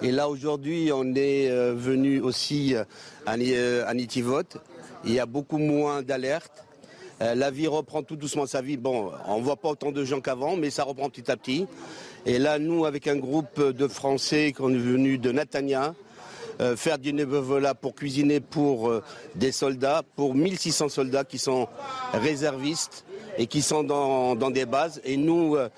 Et là, aujourd'hui, on est euh, venu aussi euh, à Nitivot. Il y a beaucoup moins d'alertes. Euh, la vie reprend tout doucement sa vie. Bon, on ne voit pas autant de gens qu'avant, mais ça reprend petit à petit. Et là, nous, avec un groupe de Français qu'on est venu de Natania, faire du bénévolat pour cuisiner pour des soldats, pour 1600 soldats qui sont réservistes et qui sont dans, des bases. Et nous, euh,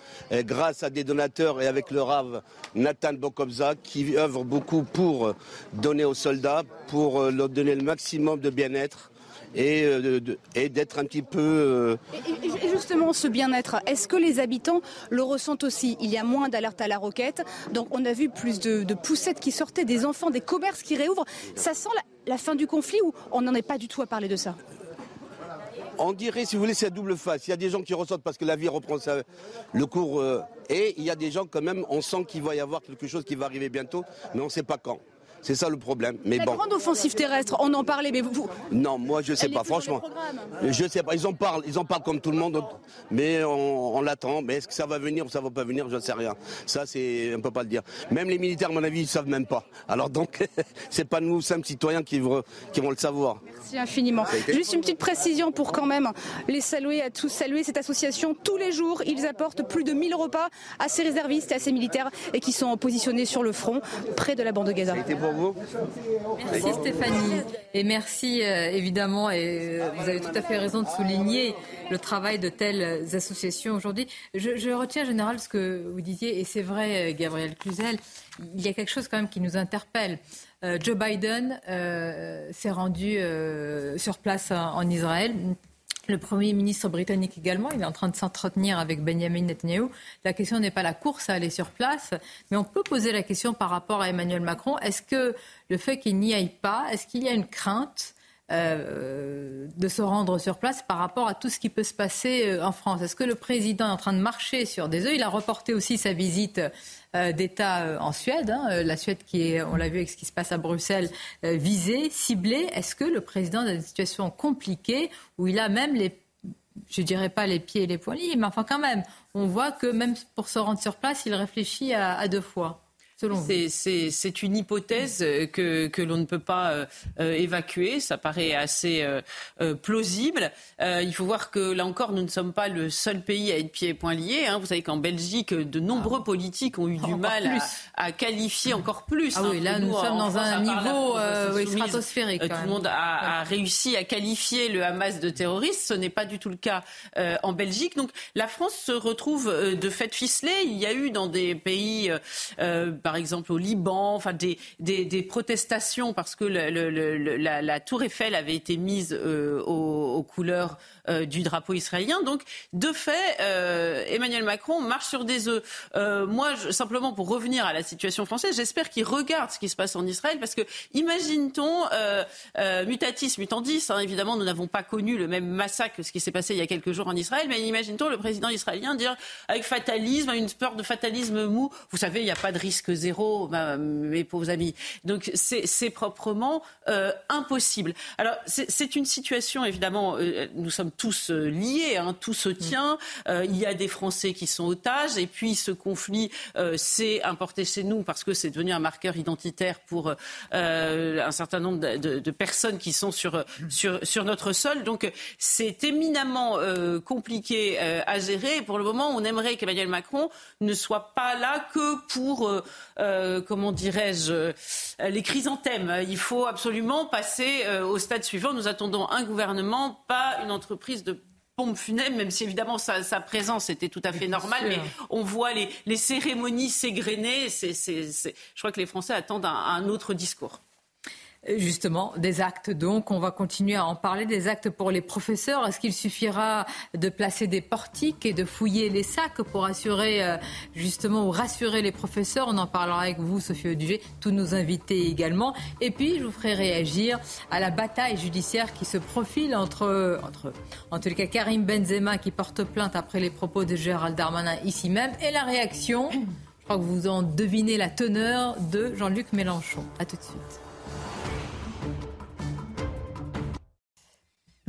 grâce à des donateurs et avec le Rav Nathan Bokobza, qui œuvre beaucoup pour donner aux soldats, pour leur donner le maximum de bien-être euh, et, d'être un petit peu... Euh, et, justement, ce bien-être, est-ce que les habitants le ressentent aussi? Il y a moins d'alerte à la roquette, donc on a vu plus de, poussettes qui sortaient, des enfants, des commerces qui réouvrent. Ça sent la, fin du conflit ou on n'en est pas du tout à parler de ça? On dirait, si vous voulez, c'est double face. Il y a des gens qui ressentent parce que la vie reprend le cours. Euh, et il y a des gens, quand même, on sent qu'il va y avoir quelque chose qui va arriver bientôt, mais on ne sait pas quand. C'est ça le problème. Mais la grande offensive terrestre, on en parlait, mais vous. Non, moi je sais pas, franchement. Je sais pas. Ils en parlent, ils en parlent comme tout le monde, mais on, l'attend. Mais est-ce que ça va venir ou ça va pas venir Je ne sais rien. Ça, c'est, on peut pas le dire. Même les militaires, à mon avis, ils savent même pas. Alors donc, c'est pas nous simples citoyens qui, qui vont le savoir. Merci infiniment. Juste une petite précision pour quand même les saluer à tous, saluer cette association. Tous les jours, ils apportent plus de 1000 repas à ces réservistes et à ces militaires et qui sont positionnés sur le front près de la bande de Gaza. Merci Stéphanie. Et merci euh, évidemment, et euh, vous avez tout à fait raison de souligner le travail de telles associations aujourd'hui. Je, retiens en général ce que vous disiez, et c'est vrai, euh, Gabriel Cluzel, il y a quelque chose quand même qui nous interpelle. Joe Biden s'est rendu sur place en Israël le Premier ministre britannique également, il est en train de s'entretenir avec Benjamin Netanyahu. La question n'est pas la course à aller sur place, mais on peut poser la question par rapport à Emmanuel Macron. Est-ce que le fait qu'il n'y aille pas, est-ce qu'il y a une crainte euh, de se rendre sur place par rapport à tout ce qui peut se passer euh, en France Est-ce que le président est en train de marcher sur des œufs? Il a reporté aussi sa visite euh, d'État en Suède. Hein, la Suède qui est, on l'a vu avec ce qui se passe à Bruxelles, visée, ciblée. Est-ce que le président est dans une situation compliquée où il a même les je dirais pas les pieds et les poignets, mais enfin quand même, on voit que même pour se rendre sur place, il réfléchit à deux fois. C'est une hypothèse que, que l'on ne peut pas euh, euh, évacuer. Ça paraît assez euh, plausible. il faut voir que là encore, nous ne sommes pas le seul pays à être pieds et poings liés. Hein. Vous savez qu'en Belgique, de nombreux politiques ont eu du mal à, qualifier encore plus. Ah oui, hein, là, nous, sommes dans un niveau stratosphérique. tout le monde a, a, réussi à qualifier le Hamas de terroriste. Ce n'est pas du tout le cas en Belgique. Donc la France se retrouve de fait ficelée. Il y a eu dans des pays par exemple au Liban, enfin des, protestations parce que la, tour Eiffel avait été mise euh, aux, couleurs euh, du drapeau israélien. Donc, de fait, euh, Emmanuel Macron marche sur des œufs. moi, simplement pour revenir à la situation française, j'espère qu'il regarde ce qui se passe en Israël parce que imagine-t-on, mutatis mutandis, hein, évidemment, nous n'avons pas connu le même massacre que ce qui s'est passé il y a quelques jours en Israël, mais imagine-t-on le président israélien dire avec fatalisme, une peur de fatalisme mou, vous savez, il n'y a pas de risque zéro, mes pauvres amis. Donc c'est proprement euh, impossible. Alors c'est une situation, évidemment, euh, nous sommes tous euh, liés, hein, tout se tient. il y a des Français qui sont otages, et puis ce conflit s'est importé chez nous parce que c'est devenu un marqueur identitaire pour un certain nombre de, personnes qui sont sur, sur, notre sol. Donc c'est éminemment compliqué à gérer. pour le moment, on aimerait qu'Emmanuel Macron ne soit pas là que pour euh, comment dirais-je, euh, les chrysanthèmes. Il faut absolument passer euh, au stade suivant. Nous attendons un gouvernement, pas une entreprise de pompe funèbre, même si évidemment sa, présence était tout à fait normale, mais on voit les, cérémonies s'égrener. je crois que les Français attendent un autre discours. Justement, des actes donc, on va continuer à en parler, des actes pour les professeurs. Est-ce qu'il suffira de placer des portiques et de fouiller les sacs pour assurer euh, justement ou rassurer les professeurs? On en parlera avec vous, Sophie Audugé, tous nos invités également. Et puis, je vous ferai réagir à la bataille judiciaire qui se profile entre, entre en tout cas, Karim Benzema qui porte plainte après les propos de Gérald Darmanin ici même et la réaction, je crois que vous en devinez la teneur de Jean-Luc Mélenchon. À tout de suite.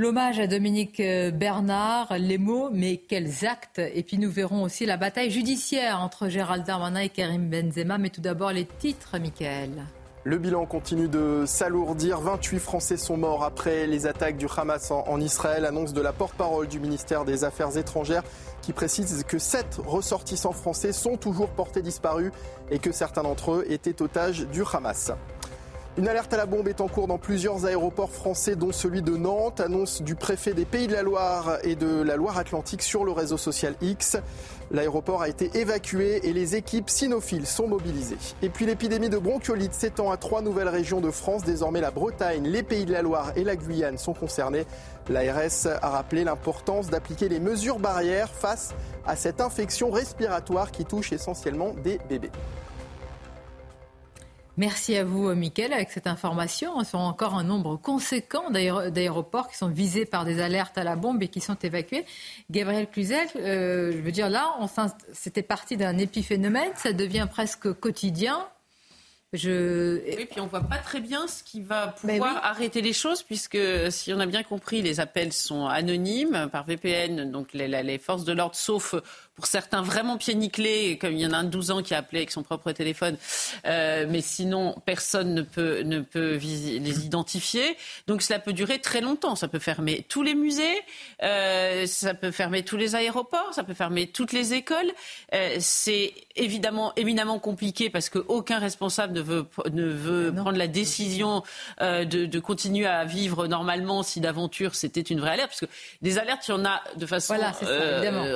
L'hommage à Dominique euh, Bernard, les mots, mais quels actes Et puis nous verrons aussi la bataille judiciaire entre Gérald Darmanin et Karim Benzema. Mais tout d'abord les titres, Michael. Le bilan continue de s'alourdir. 28 Français sont morts après les attaques du Hamas en, Israël. Annonce de la porte-parole du ministère des Affaires étrangères qui précise que 7 ressortissants français sont toujours portés disparus et que certains d'entre eux étaient otages du Hamas. Une alerte à la bombe est en cours dans plusieurs aéroports français, dont celui de Nantes. Annonce du préfet des Pays de la Loire et de la Loire-Atlantique sur le réseau social X. L'aéroport a été évacué et les équipes cynophiles sont mobilisées. Et puis l'épidémie de bronchiolite s'étend à trois nouvelles régions de France. Désormais, la Bretagne, les Pays de la Loire et la Guyane sont concernés. L'ARS a rappelé l'importance d'appliquer les mesures barrières face à cette infection respiratoire qui touche essentiellement des bébés. Merci à vous, Mickaël, avec cette information. On sont encore un nombre conséquent d'aéroports qui sont visés par des alertes à la bombe et qui sont évacués. Gabriel Cluzel, euh, je veux dire, là, c'était parti d'un épiphénomène, ça devient presque quotidien. Je... Oui, puis on voit pas très bien ce qui va ben pouvoir arrêter les choses, puisque si on a bien compris, les appels sont anonymes par VPN, donc les, les forces de l'ordre, sauf pour certains vraiment pieds nickelés, comme il y en a un de 12 ans qui a appelé avec son propre téléphone. Euh, mais sinon, personne ne peut, ne peut les identifier. Donc cela peut durer très longtemps. Ça peut fermer tous les musées, euh, ça peut fermer tous les aéroports, ça peut fermer toutes les écoles. Euh, c'est évidemment éminemment compliqué parce qu'aucun responsable ne veut, ne veut prendre la décision de, de, continuer à vivre normalement si d'aventure c'était une vraie alerte. Parce que des alertes, il y en a de façon voilà, ça,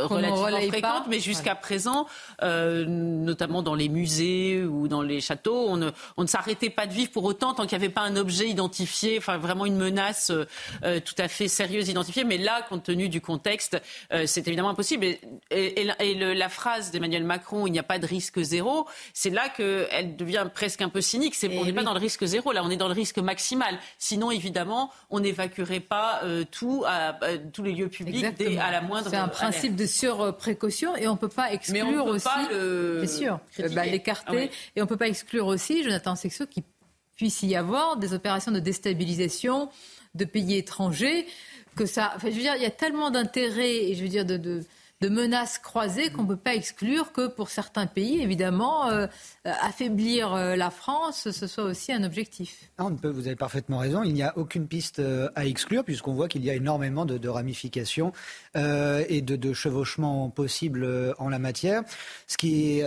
relativement fréquente mais jusqu'à présent, euh, notamment dans les musées ou dans les châteaux, on ne, on ne s'arrêtait pas de vivre pour autant tant qu'il n'y avait pas un objet identifié, enfin vraiment une menace euh, euh, tout à fait sérieuse identifiée. Mais là, compte tenu du contexte, c'est évidemment impossible. Et, et, la phrase d'Emmanuel Macron, il n'y a pas de risque zéro, c'est là qu'elle devient presque un peu cynique. On n'est pas dans le risque zéro, là, on est dans le risque maximal. Sinon, évidemment, on n'évacuerait pas tout à, tous les lieux publics dès, à la moindre. C'est un principe de surprécaution et on ne peut pas exclure aussi, bien sûr, bah, l'écarter ah et on ne peut pas exclure aussi, Jonathan Sexo, qu'il puisse y avoir des opérations de déstabilisation de pays étrangers que ça. Enfin, je veux dire, il y a tellement d'intérêts et je veux dire de de menaces croisées qu'on ne peut pas exclure que pour certains pays, évidemment, euh, euh, affaiblir euh, la France, ce soit aussi un objectif. Ah, on peut, vous avez parfaitement raison. Il n'y a aucune piste à exclure puisqu'on voit qu'il y a énormément de, ramifications et de, de chevauchements possibles en la matière. Ce qui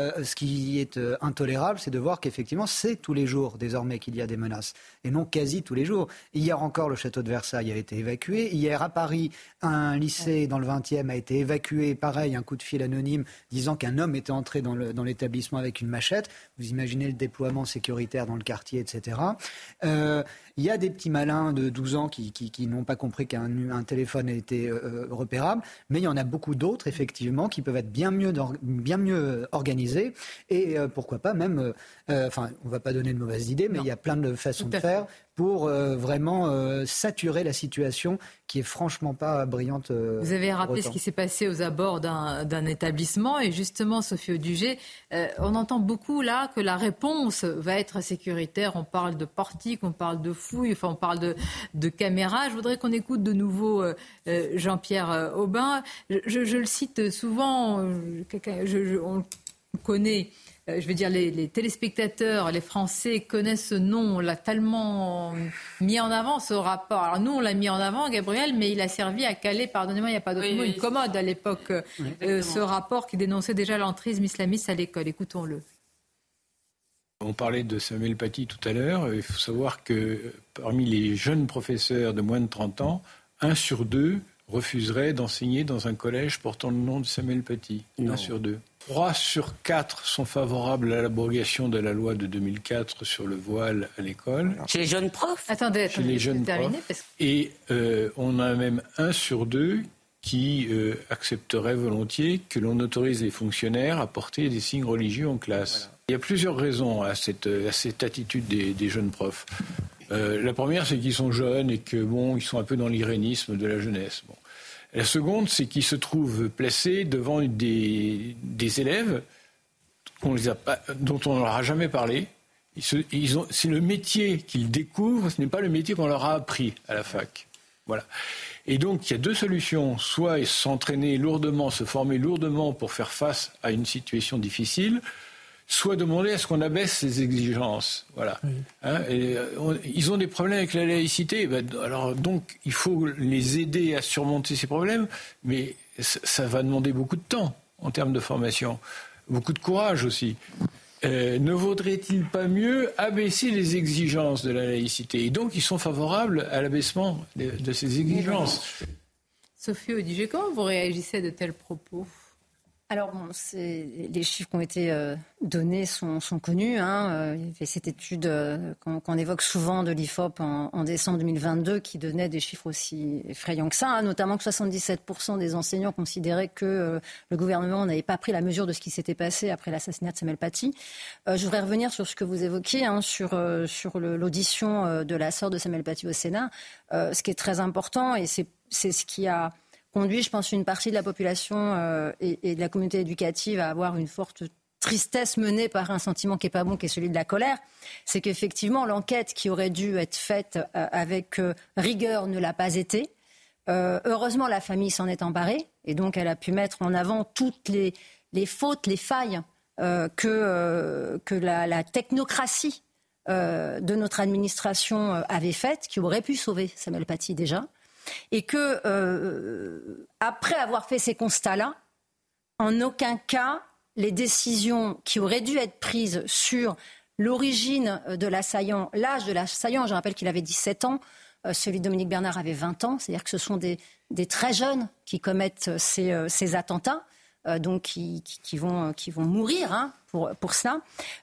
est intolérable, c'est de voir qu'effectivement, c'est tous les jours désormais qu'il y a des menaces et non quasi tous les jours. Hier encore, le château de Versailles a été évacué. Hier à Paris, un lycée dans le 20e a été évacué pareil, un coup de fil anonyme disant qu'un homme était entré dans l'établissement avec une machette. Vous imaginez le déploiement sécuritaire dans le quartier, etc. Euh, il y a des petits malins de 12 ans qui, n'ont pas compris qu'un téléphone a été euh, euh, repérable, mais il y en a beaucoup d'autres, effectivement, qui peuvent être bien mieux, bien mieux organisés et pourquoi pas même, enfin, on ne va pas donner de mauvaises idées, mais il y a plein de façons de faire pour euh, vraiment euh, saturer la situation qui est franchement pas brillante. Euh, Vous avez rappelé ce qui s'est passé aux abords d'un établissement et justement, Sophie Audugé, on entend beaucoup là que la réponse va être sécuritaire. On parle de portique, on parle de fouilles, enfin on parle de, de caméras. Je voudrais qu'on écoute de nouveau Jean-Pierre Aubin. Je, le cite souvent, je, on connaît euh, je veux dire, les, téléspectateurs, les Français connaissent ce nom, on l'a tellement mis en avant, ce rapport. Alors nous, on l'a mis en avant, Gabriel, mais il a servi à caler, pardonnez-moi, il n'y a pas d'autre mot, une commode à l'époque, euh, ce rapport qui dénonçait déjà l'entrisme islamiste à l'école. Écoutons-le. On parlait de Samuel Paty tout à l'heure. Il faut savoir que parmi les jeunes professeurs de moins de 30 ans, un sur deux refuserait d'enseigner dans un collège portant le nom de Samuel Paty. Un sur deux. 3 sur 4 sont favorables à l'abrogation de la loi de 2004 sur le voile à l'école. Chez les jeunes profs Attendez, Chez les jeunes profs. Et euh, on a même un sur deux qui euh, accepterait volontiers que l'on autorise les fonctionnaires à porter des signes religieux en classe. Il y a plusieurs raisons à cette, à cette attitude des, des jeunes profs. Euh, la première, c'est qu'ils sont jeunes et que bon, ils sont un peu dans l'irénisme de la jeunesse. Bon. La seconde, c'est qu'ils se trouvent placés devant des, élèves dont on ne leur a jamais parlé. c'est le métier qu'ils découvrent, ce n'est pas le métier qu'on leur a appris à la fac. Voilà. Et donc, il y a deux solutions. Soit s'entraîner lourdement, se former lourdement pour faire face à une situation difficile, soit demander à ce qu'on abaisse ces exigences. Voilà. Hein, euh, ils ont des problèmes avec la laïcité. Ben, alors donc, il faut les aider à surmonter ces problèmes, mais ça va demander beaucoup de temps en termes de formation, beaucoup de courage aussi. euh, ne vaudrait-il pas mieux abaisser les exigences de la laïcité? Et donc, ils sont favorables à l'abaissement de, ces exigences. Sophie Odiger, comment vous réagissez à de tels propos? Alors, bon, les chiffres qui ont été euh, donnés sont, connus. Hein. Euh, il y avait cette étude euh, qu'on évoque souvent de l'IFOP en, décembre 2022 qui donnait des chiffres aussi effrayants que ça, hein, notamment que 77% des enseignants considéraient que le gouvernement n'avait pas pris la mesure de ce qui s'était passé après l'assassinat de Samuel Paty. je voudrais revenir sur ce que vous évoquiez, hein, sur, sur l'audition de la sœur de Samuel Paty au Sénat. ce qui est très important, et c'est ce qui a conduit, je pense, une partie de la population euh, et, de la communauté éducative à avoir une forte tristesse menée par un sentiment qui n'est pas bon, qui est celui de la colère, c'est qu'effectivement, l'enquête qui aurait dû être faite euh, avec euh, rigueur ne l'a pas été. heureusement, la famille s'en est emparée et donc elle a pu mettre en avant toutes les, fautes, les failles que, la, technocratie de notre administration avait faites, qui aurait pu sauver Samuel Paty déjà et que euh, après avoir fait ces constats-là, en aucun cas les décisions qui auraient dû être prises sur l'origine de l'assaillant, l'âge de l'assaillant, je rappelle qu'il avait 17 ans, euh, celui de Dominique Bernard avait 20 ans, c'est-à-dire que ce sont des, très jeunes qui commettent euh, ces attentats. Euh, donc qui, vont, qui vont mourir hein, pour, pour cela.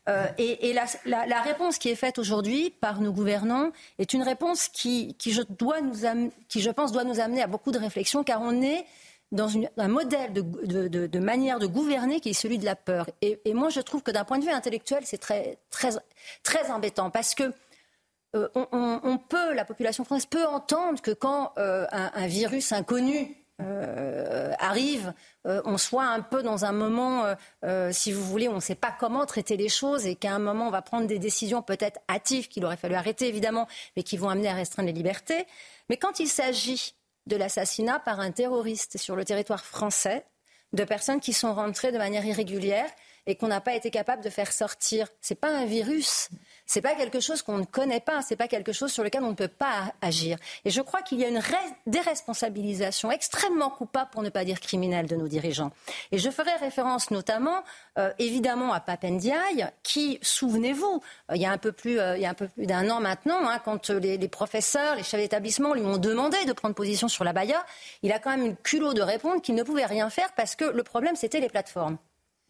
Euh, et, la, réponse qui est faite aujourd'hui par nos gouvernants est une réponse qui, qui, je dois nous qui, je pense, doit nous amener à beaucoup de réflexion, car on est dans un modèle de, de, manière de gouverner qui est celui de la peur. Et, moi, je trouve que d'un point de vue intellectuel, c'est très, très, très embêtant, parce que euh, on, peut, la population française peut entendre que quand un, virus inconnu euh, arrive, euh, on soit un peu dans un moment, euh, si vous voulez, on ne sait pas comment traiter les choses et qu'à un moment on va prendre des décisions peut-être hâtives qu'il aurait fallu arrêter évidemment, mais qui vont amener à restreindre les libertés. Mais quand il s'agit de l'assassinat par un terroriste sur le territoire français, de personnes qui sont rentrées de manière irrégulière et qu'on n'a pas été capable de faire sortir, ce n'est pas un virus, c'est pas quelque chose qu'on ne connaît pas, c'est pas quelque chose sur lequel on ne peut pas agir. Et je crois qu'il y a une déresponsabilisation extrêmement coupable, pour ne pas dire criminelle, de nos dirigeants. Et je ferai référence notamment, euh, évidemment, à Papendiaï, qui, souvenez-vous, euh, il y a un peu plus, euh, il y a un peu plus d'un an maintenant, hein, quand les, les, professeurs, les chefs d'établissement lui ont demandé de prendre position sur la Baïa, il a quand même eu le culot de répondre qu'il ne pouvait rien faire parce que le problème c'était les plateformes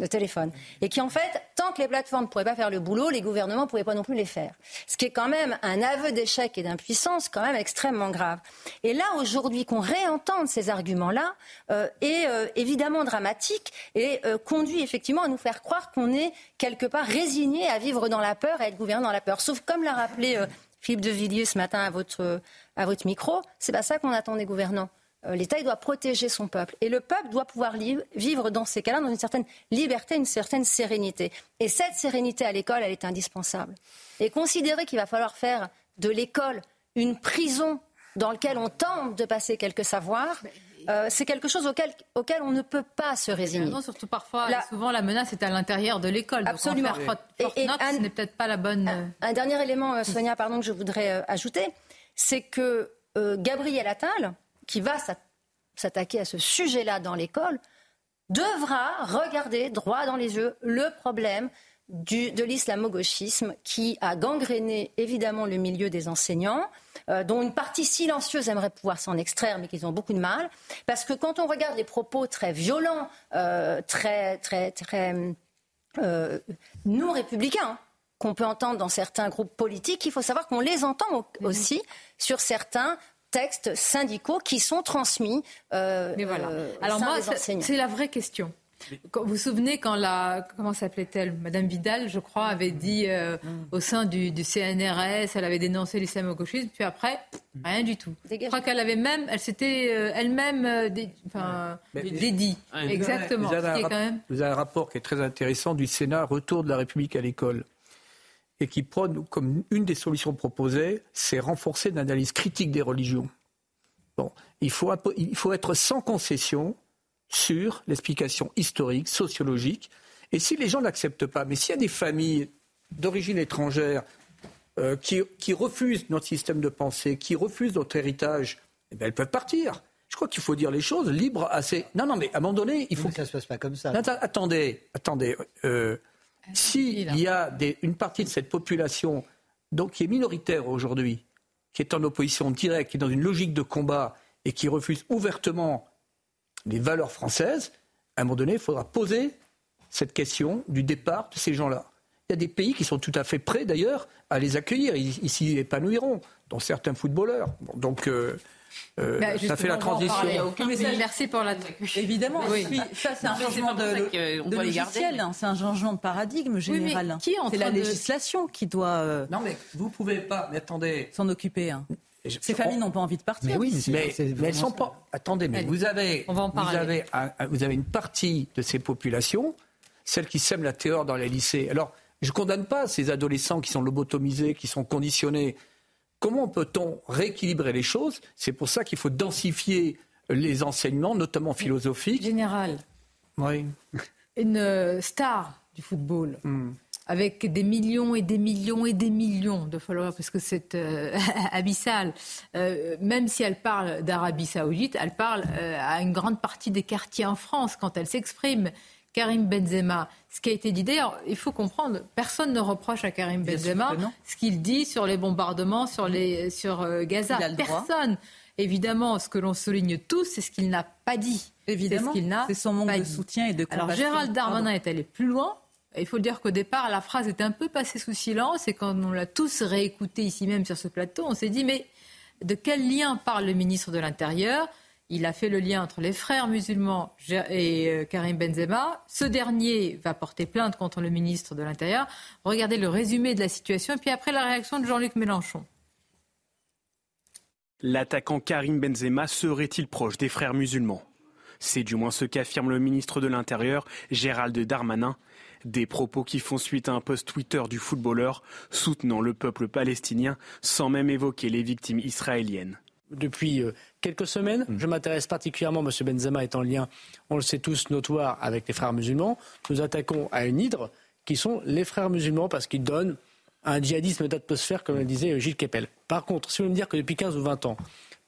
de téléphone. Et qui, en fait, tant que les plateformes ne pourraient pas faire le boulot, les gouvernements ne pouvaient pas non plus les faire. Ce qui est quand même un aveu d'échec et d'impuissance quand même extrêmement grave. Et là, aujourd'hui, qu'on réentende ces arguments-là euh, est euh, évidemment dramatique et euh, conduit effectivement à nous faire croire qu'on est quelque part résigné à vivre dans la peur et à être gouverné dans la peur. Sauf comme l'a rappelé Philippe de Villiers ce matin à votre, à votre micro, c'est pas ça qu'on attend des gouvernants. Euh, L'État doit protéger son peuple. Et le peuple doit pouvoir vivre dans ces cas-là dans une certaine liberté, une certaine sérénité. Et cette sérénité à l'école, elle est indispensable. Et considérer qu'il va falloir faire de l'école une prison dans laquelle on tente de passer quelques savoirs, euh, c'est quelque chose auquel, auquel, on ne peut pas se résigner. Non, surtout parfois, souvent la menace est à l'intérieur de l'école. Absolument. et, ce n'est peut-être pas la bonne. Un, dernier élément, euh, Sonia, pardon, que je voudrais ajouter, c'est que Gabriel Attal, qui va s'attaquer à ce sujet-là dans l'école devra regarder droit dans les yeux le problème de l'islamo-gauchisme qui a gangréné évidemment le milieu des enseignants, euh, dont une partie silencieuse aimerait pouvoir s'en extraire, mais qu'ils ont beaucoup de mal. Parce que quand on regarde les propos très violents, euh, très, très, très euh, non républicains, qu'on peut entendre dans certains groupes politiques, il faut savoir qu'on les entend aussi sur certains textes syndicaux qui sont transmis. Euh, Mais voilà. Euh, Alors moi, c'est la vraie question. Vous vous souvenez quand la comment s'appelait-elle Madame Vidal, je crois, avait dit euh, au sein du, CNRS, elle avait dénoncé l'islamo-gauchisme, puis après rien du tout. Je crois qu'elle avait même, elle s'était elle-même dédie. Exactement. Vous avez, vous avez un rapport qui est très intéressant du Sénat, Retour de la République à l'école et qui prône comme une des solutions proposées, c'est renforcer l'analyse critique des religions. Bon, il faut, il faut être sans concession sur l'explication historique, sociologique. Et si les gens n'acceptent pas, mais s'il y a des familles d'origine étrangère euh, qui, qui, refusent notre système de pensée, qui refusent notre héritage, eh bien, elles peuvent partir. Je crois qu'il faut dire les choses libres assez. Non, non, mais à un moment donné, il faut. que ça se passe pas comme ça. attendez, attendez. Euh, S'il y a une partie de cette population donc, qui est minoritaire aujourd'hui, qui est en opposition directe, qui est dans une logique de combat et qui refuse ouvertement les valeurs françaises, à un moment donné, il faudra poser cette question du départ de ces gens-là. Il y a des pays qui sont tout à fait prêts d'ailleurs à les accueillir. Ils s'y épanouiront, dont certains footballeurs. donc. Euh, euh, bah, ça fait la transition. Merci pour la. Évidemment, oui. ça c'est un changement de, de logiciel, hein. c'est un changement de paradigme général. c'est la législation qui doit. Euh, non mais vous pouvez pas. Mais attendez. S'en occuper. Hein. Ces familles n'ont pas envie de partir. Mais oui, mais, elles sont pas. Attendez, mais vous avez, vous avez, vous avez une partie de ces populations, celles qui sèment la terreur dans les lycées. Alors, je ne condamne pas ces adolescents qui sont lobotomisés, qui sont conditionnés. Comment peut-on rééquilibrer les choses? C'est pour ça qu'il faut densifier les enseignements, notamment philosophiques. Général. Oui. Une euh, star du football. Hmm. Avec des millions et des millions et des millions de followers, parce que c'est euh, abyssal. Euh, même si elle parle d'Arabie Saoudite, elle parle à une grande partie des quartiers en France quand elle s'exprime. Karim Benzema. Ce qui a été dit, d'ailleurs, il faut comprendre, personne ne reproche à Karim Benzema ce qu'il dit sur les bombardements sur, les, sur euh, Gaza. Personne. Évidemment, ce que l'on souligne tous, c'est ce qu'il n'a pas dit. Évidemment, c'est son manque de soutien et de compassion. Alors Gérald Darmanin est allé plus loin. Il faut dire qu'au départ, la phrase est un peu passée sous silence et quand on l'a tous réécouté ici même sur ce plateau, on s'est dit mais de quel lien parle le ministre de l'Intérieur? Il a fait le lien entre les frères musulmans et euh, Karim Benzema. Ce dernier va porter plainte contre le ministre de l'Intérieur. Regardez le résumé de la situation et puis après la réaction de Jean-Luc Mélenchon. L'attaquant Karim Benzema serait-il proche des frères musulmans? C'est du moins ce qu'affirme le ministre de l'Intérieur, Gérald Darmanin. Des propos qui font suite à un post Twitter du footballeur soutenant le peuple palestinien sans même évoquer les victimes israéliennes depuis euh, quelques semaines. Mm. Je m'intéresse particulièrement, M. Benzema est en lien, on le sait tous, notoire avec les frères musulmans. Nous attaquons à une hydre qui sont les frères musulmans parce qu'ils donnent un djihadisme d'atmosphère, comme le disait Gilles Kepel. Par contre, si vous me dire que depuis 15 ou 20 ans,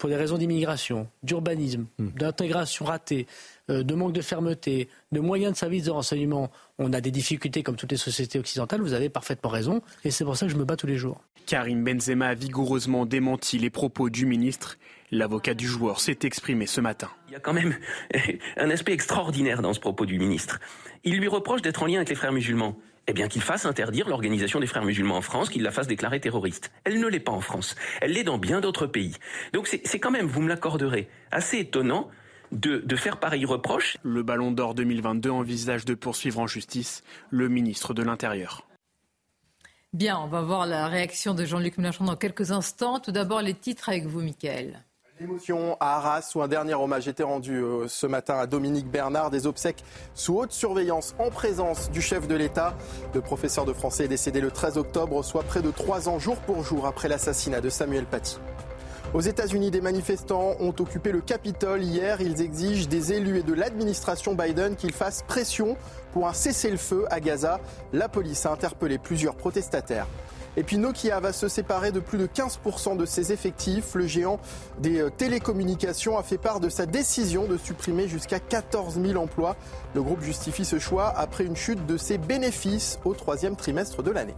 pour des raisons d'immigration, d'urbanisme, mm. d'intégration ratée, euh, de manque de fermeté, de moyens de services de renseignement, on a des difficultés comme toutes les sociétés occidentales, vous avez parfaitement raison, et c'est pour ça que je me bats tous les jours. Karim Benzema a vigoureusement démenti les propos du ministre. L'avocat du joueur s'est exprimé ce matin. Il y a quand même un aspect extraordinaire dans ce propos du ministre. Il lui reproche d'être en lien avec les frères musulmans. Eh bien, qu'il fasse interdire l'organisation des frères musulmans en France, qu'il la fasse déclarer terroriste. Elle ne l'est pas en France. Elle l'est dans bien d'autres pays. Donc c'est quand même, vous me l'accorderez, assez étonnant de, faire pareil reproche. Le Ballon d'Or 2022 envisage de poursuivre en justice le ministre de l'Intérieur. Bien, on va voir la réaction de Jean-Luc Mélenchon dans quelques instants. Tout d'abord, les titres avec vous, Mickaël. L'émotion à Arras, où un dernier hommage était rendu euh, ce matin à Dominique Bernard, des obsèques sous haute surveillance en présence du chef de l'État. Le professeur de français est décédé le 13 octobre, soit près de trois ans jour pour jour après l'assassinat de Samuel Paty. Aux États-Unis, des manifestants ont occupé le Capitole hier. Ils exigent des élus et de l'administration Biden qu'ils fassent pression pour un cessez-le-feu à Gaza. La police a interpellé plusieurs protestataires. Et puis Nokia va se séparer de plus de 15% de ses effectifs. Le géant des euh, télécommunications a fait part de sa décision de supprimer jusqu'à 14 000 emplois. Le groupe justifie ce choix après une chute de ses bénéfices au troisième trimestre de l'année.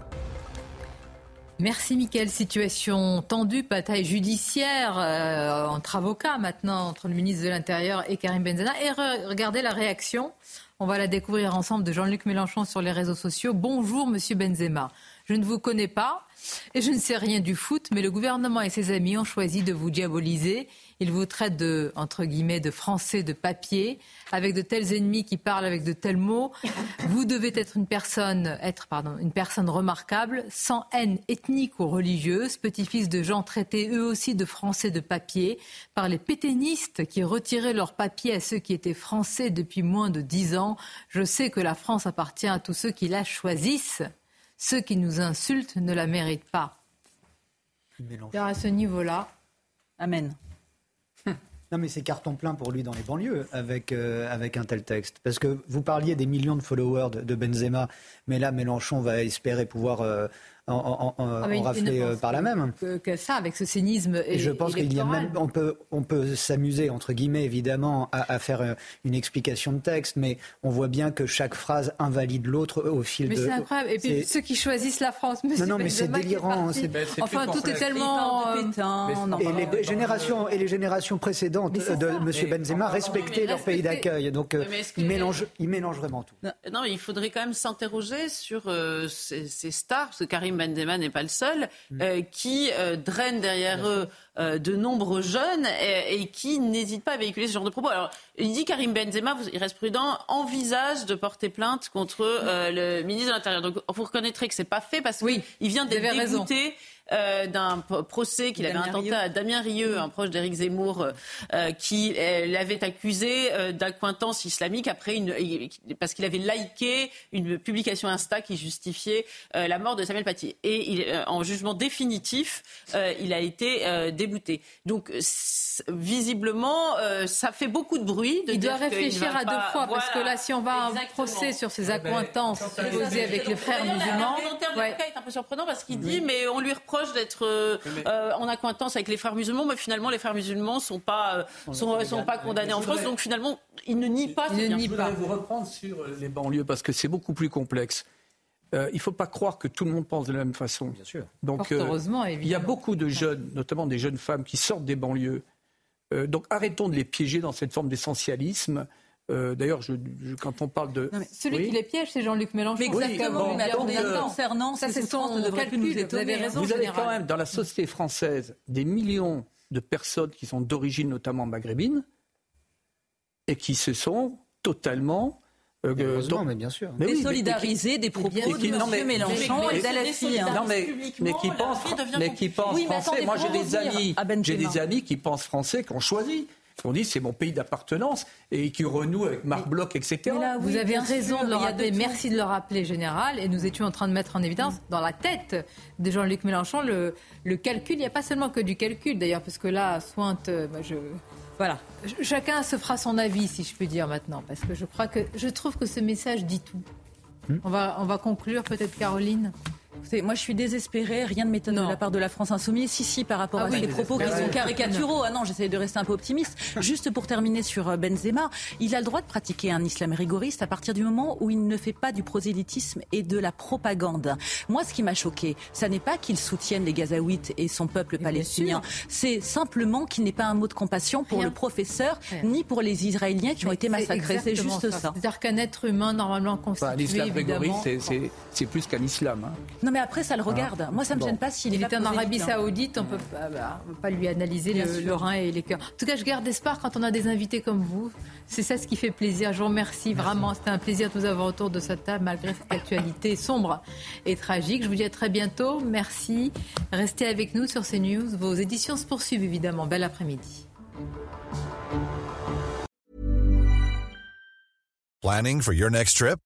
Merci Mickaël. Situation tendue, bataille judiciaire euh, entre avocats maintenant, entre le ministre de l'Intérieur et Karim Benzema. Et regardez la réaction, on va la découvrir ensemble de Jean-Luc Mélenchon sur les réseaux sociaux. Bonjour Monsieur Benzema. Je ne vous connais pas et je ne sais rien du foot, mais le gouvernement et ses amis ont choisi de vous diaboliser. Ils vous traitent de, entre guillemets, de français de papier, avec de tels ennemis qui parlent avec de tels mots. Vous devez être une personne, être, pardon, une personne remarquable, sans haine ethnique ou religieuse, petit-fils de gens traités eux aussi de français de papier par les pétainistes qui retiraient leur papier à ceux qui étaient français depuis moins de dix ans. Je sais que la France appartient à tous ceux qui la choisissent. Ceux qui nous insultent ne la méritent pas. à ce niveau-là. Amen. Non, mais c'est carton plein pour lui dans les banlieues avec, euh, avec un tel texte. Parce que vous parliez des millions de followers de, Benzema, mais là, Mélenchon va espérer pouvoir euh, en, ah, par la même. Que, ça, avec ce cynisme. Et, je pense qu'il y a même, on peut, on peut s'amuser entre guillemets évidemment à, faire une explication de texte, mais on voit bien que chaque phrase invalide l'autre au fil de. Mais c'est incroyable. Et puis ceux qui choisissent la France, non, non, mais c'est délirant. Enfin, tout est tellement. et les générations et les générations précédentes de M. Benzema respectaient leur pays d'accueil, donc il mélange, il mélange vraiment tout. Non, il faudrait quand même s'interroger sur euh, ces, stars, parce que Karim Benzema n'est pas le seul, mm. euh, qui euh, drainent derrière eux de nombreux jeunes et, qui n'hésitent pas à véhiculer ce genre de propos. Alors, il dit Karim Benzema, il reste prudent, envisage de porter plainte contre le ministre de l'Intérieur. Donc, vous reconnaîtrez que c'est pas fait parce qu'il vient d'être dégoûté. Euh, d'un procès qu'il avait intenté à Damien Rieu, un proche d'Éric Zemmour, euh, qui euh, l'avait accusé d'accointance islamique après une, parce qu'il avait liké une publication Insta qui justifiait la mort de Samuel Paty. Et il, en jugement définitif, il a été débouté. Donc visiblement, ça fait beaucoup de bruit. De il doit réfléchir à deux fois parce que là, si on va à un procès sur ses eh ben, accointances posées avec les frères musulmans, le ouais. est un peu surprenant parce qu'il dit mais on lui reproche d'être euh, euh, en accointance avec les frères musulmans, mais finalement les frères musulmans sont pas euh, sont, pas condamnés en France, donc finalement ils ne nient pas. Il ne nie pas. vous reprendre sur les banlieues parce que c'est beaucoup plus complexe. il ne faut pas croire que tout le monde pense de la même façon. Bien sûr. Donc, heureusement, il y a beaucoup de jeunes, notamment des jeunes femmes, qui sortent des banlieues. donc arrêtons de les piéger dans cette forme d'essentialisme. Euh, d'ailleurs, je, quand on parle de. celui qui les piège, c'est Jean-Luc Mélenchon. Mais exactement. mais euh, concernant ça, c'est son calcul. Nous vous avez raison. Vous avez quand même dans la société française des millions de personnes qui sont d'origine notamment maghrébine et qui se sont totalement euh, mais bien sûr. Mais désolidarisés des propos de M. Mélenchon et d'Alafi. Non, mais, mais qui pensent, mais qui pensent français. Moi, j'ai des amis, j'ai des amis qui pensent français, qui ont choisi on dit c'est mon pays d'appartenance et qui renoue avec Marc Bloch, etc. vous avez raison de le rappeler. Merci de le rappeler, général. Et nous étions en train de mettre en évidence dans la tête de Jean-Luc Mélenchon le, calcul. Il n'y a pas seulement que du calcul, d'ailleurs, parce que là, Sointe, euh, je, voilà. Chacun se fera son avis, si je peux dire maintenant, parce que je crois que je trouve que ce message dit tout. Hmm. On va, on va conclure peut-être, Caroline? Moi, je suis désespérée. Rien ne m'étonne de la part de la France insoumise. Si, si, par rapport ah à ces propos qui sont caricaturaux. Ah non, j'essaie de rester un peu optimiste. Juste pour terminer sur euh, Benzema, il a le droit de pratiquer un islam rigoriste à partir du moment où il ne fait pas du prosélytisme et de la propagande. Moi, ce qui m'a choqué, ça n'est pas qu'il soutienne les Gazaouites et son peuple palestinien. C'est simplement qu'il n'ait pas un mot de compassion pour le professeur ni pour les Israéliens qui ont été massacrés. C'est juste ça. C'est-à-dire qu'un être humain normalement constitué, L'islam rigoriste, c'est plus qu'un islam. Hein. Non, mais après, ça le regarde. Moi, ça me gêne pas s'il est en Arabie Saoudite. On peut pas, bah, peut pas lui analyser le, rein et les cœurs. En tout cas, je garde espoir quand on a des invités comme vous. C'est ça ce qui fait plaisir. Je vous remercie vraiment. C'était un plaisir de vous avoir autour de cette table malgré cette actualité sombre et tragique. Je vous dis à très bientôt. Merci. Restez avec nous sur CNews. Vos éditions se poursuivent évidemment. Bel après-midi. Planning for your next trip?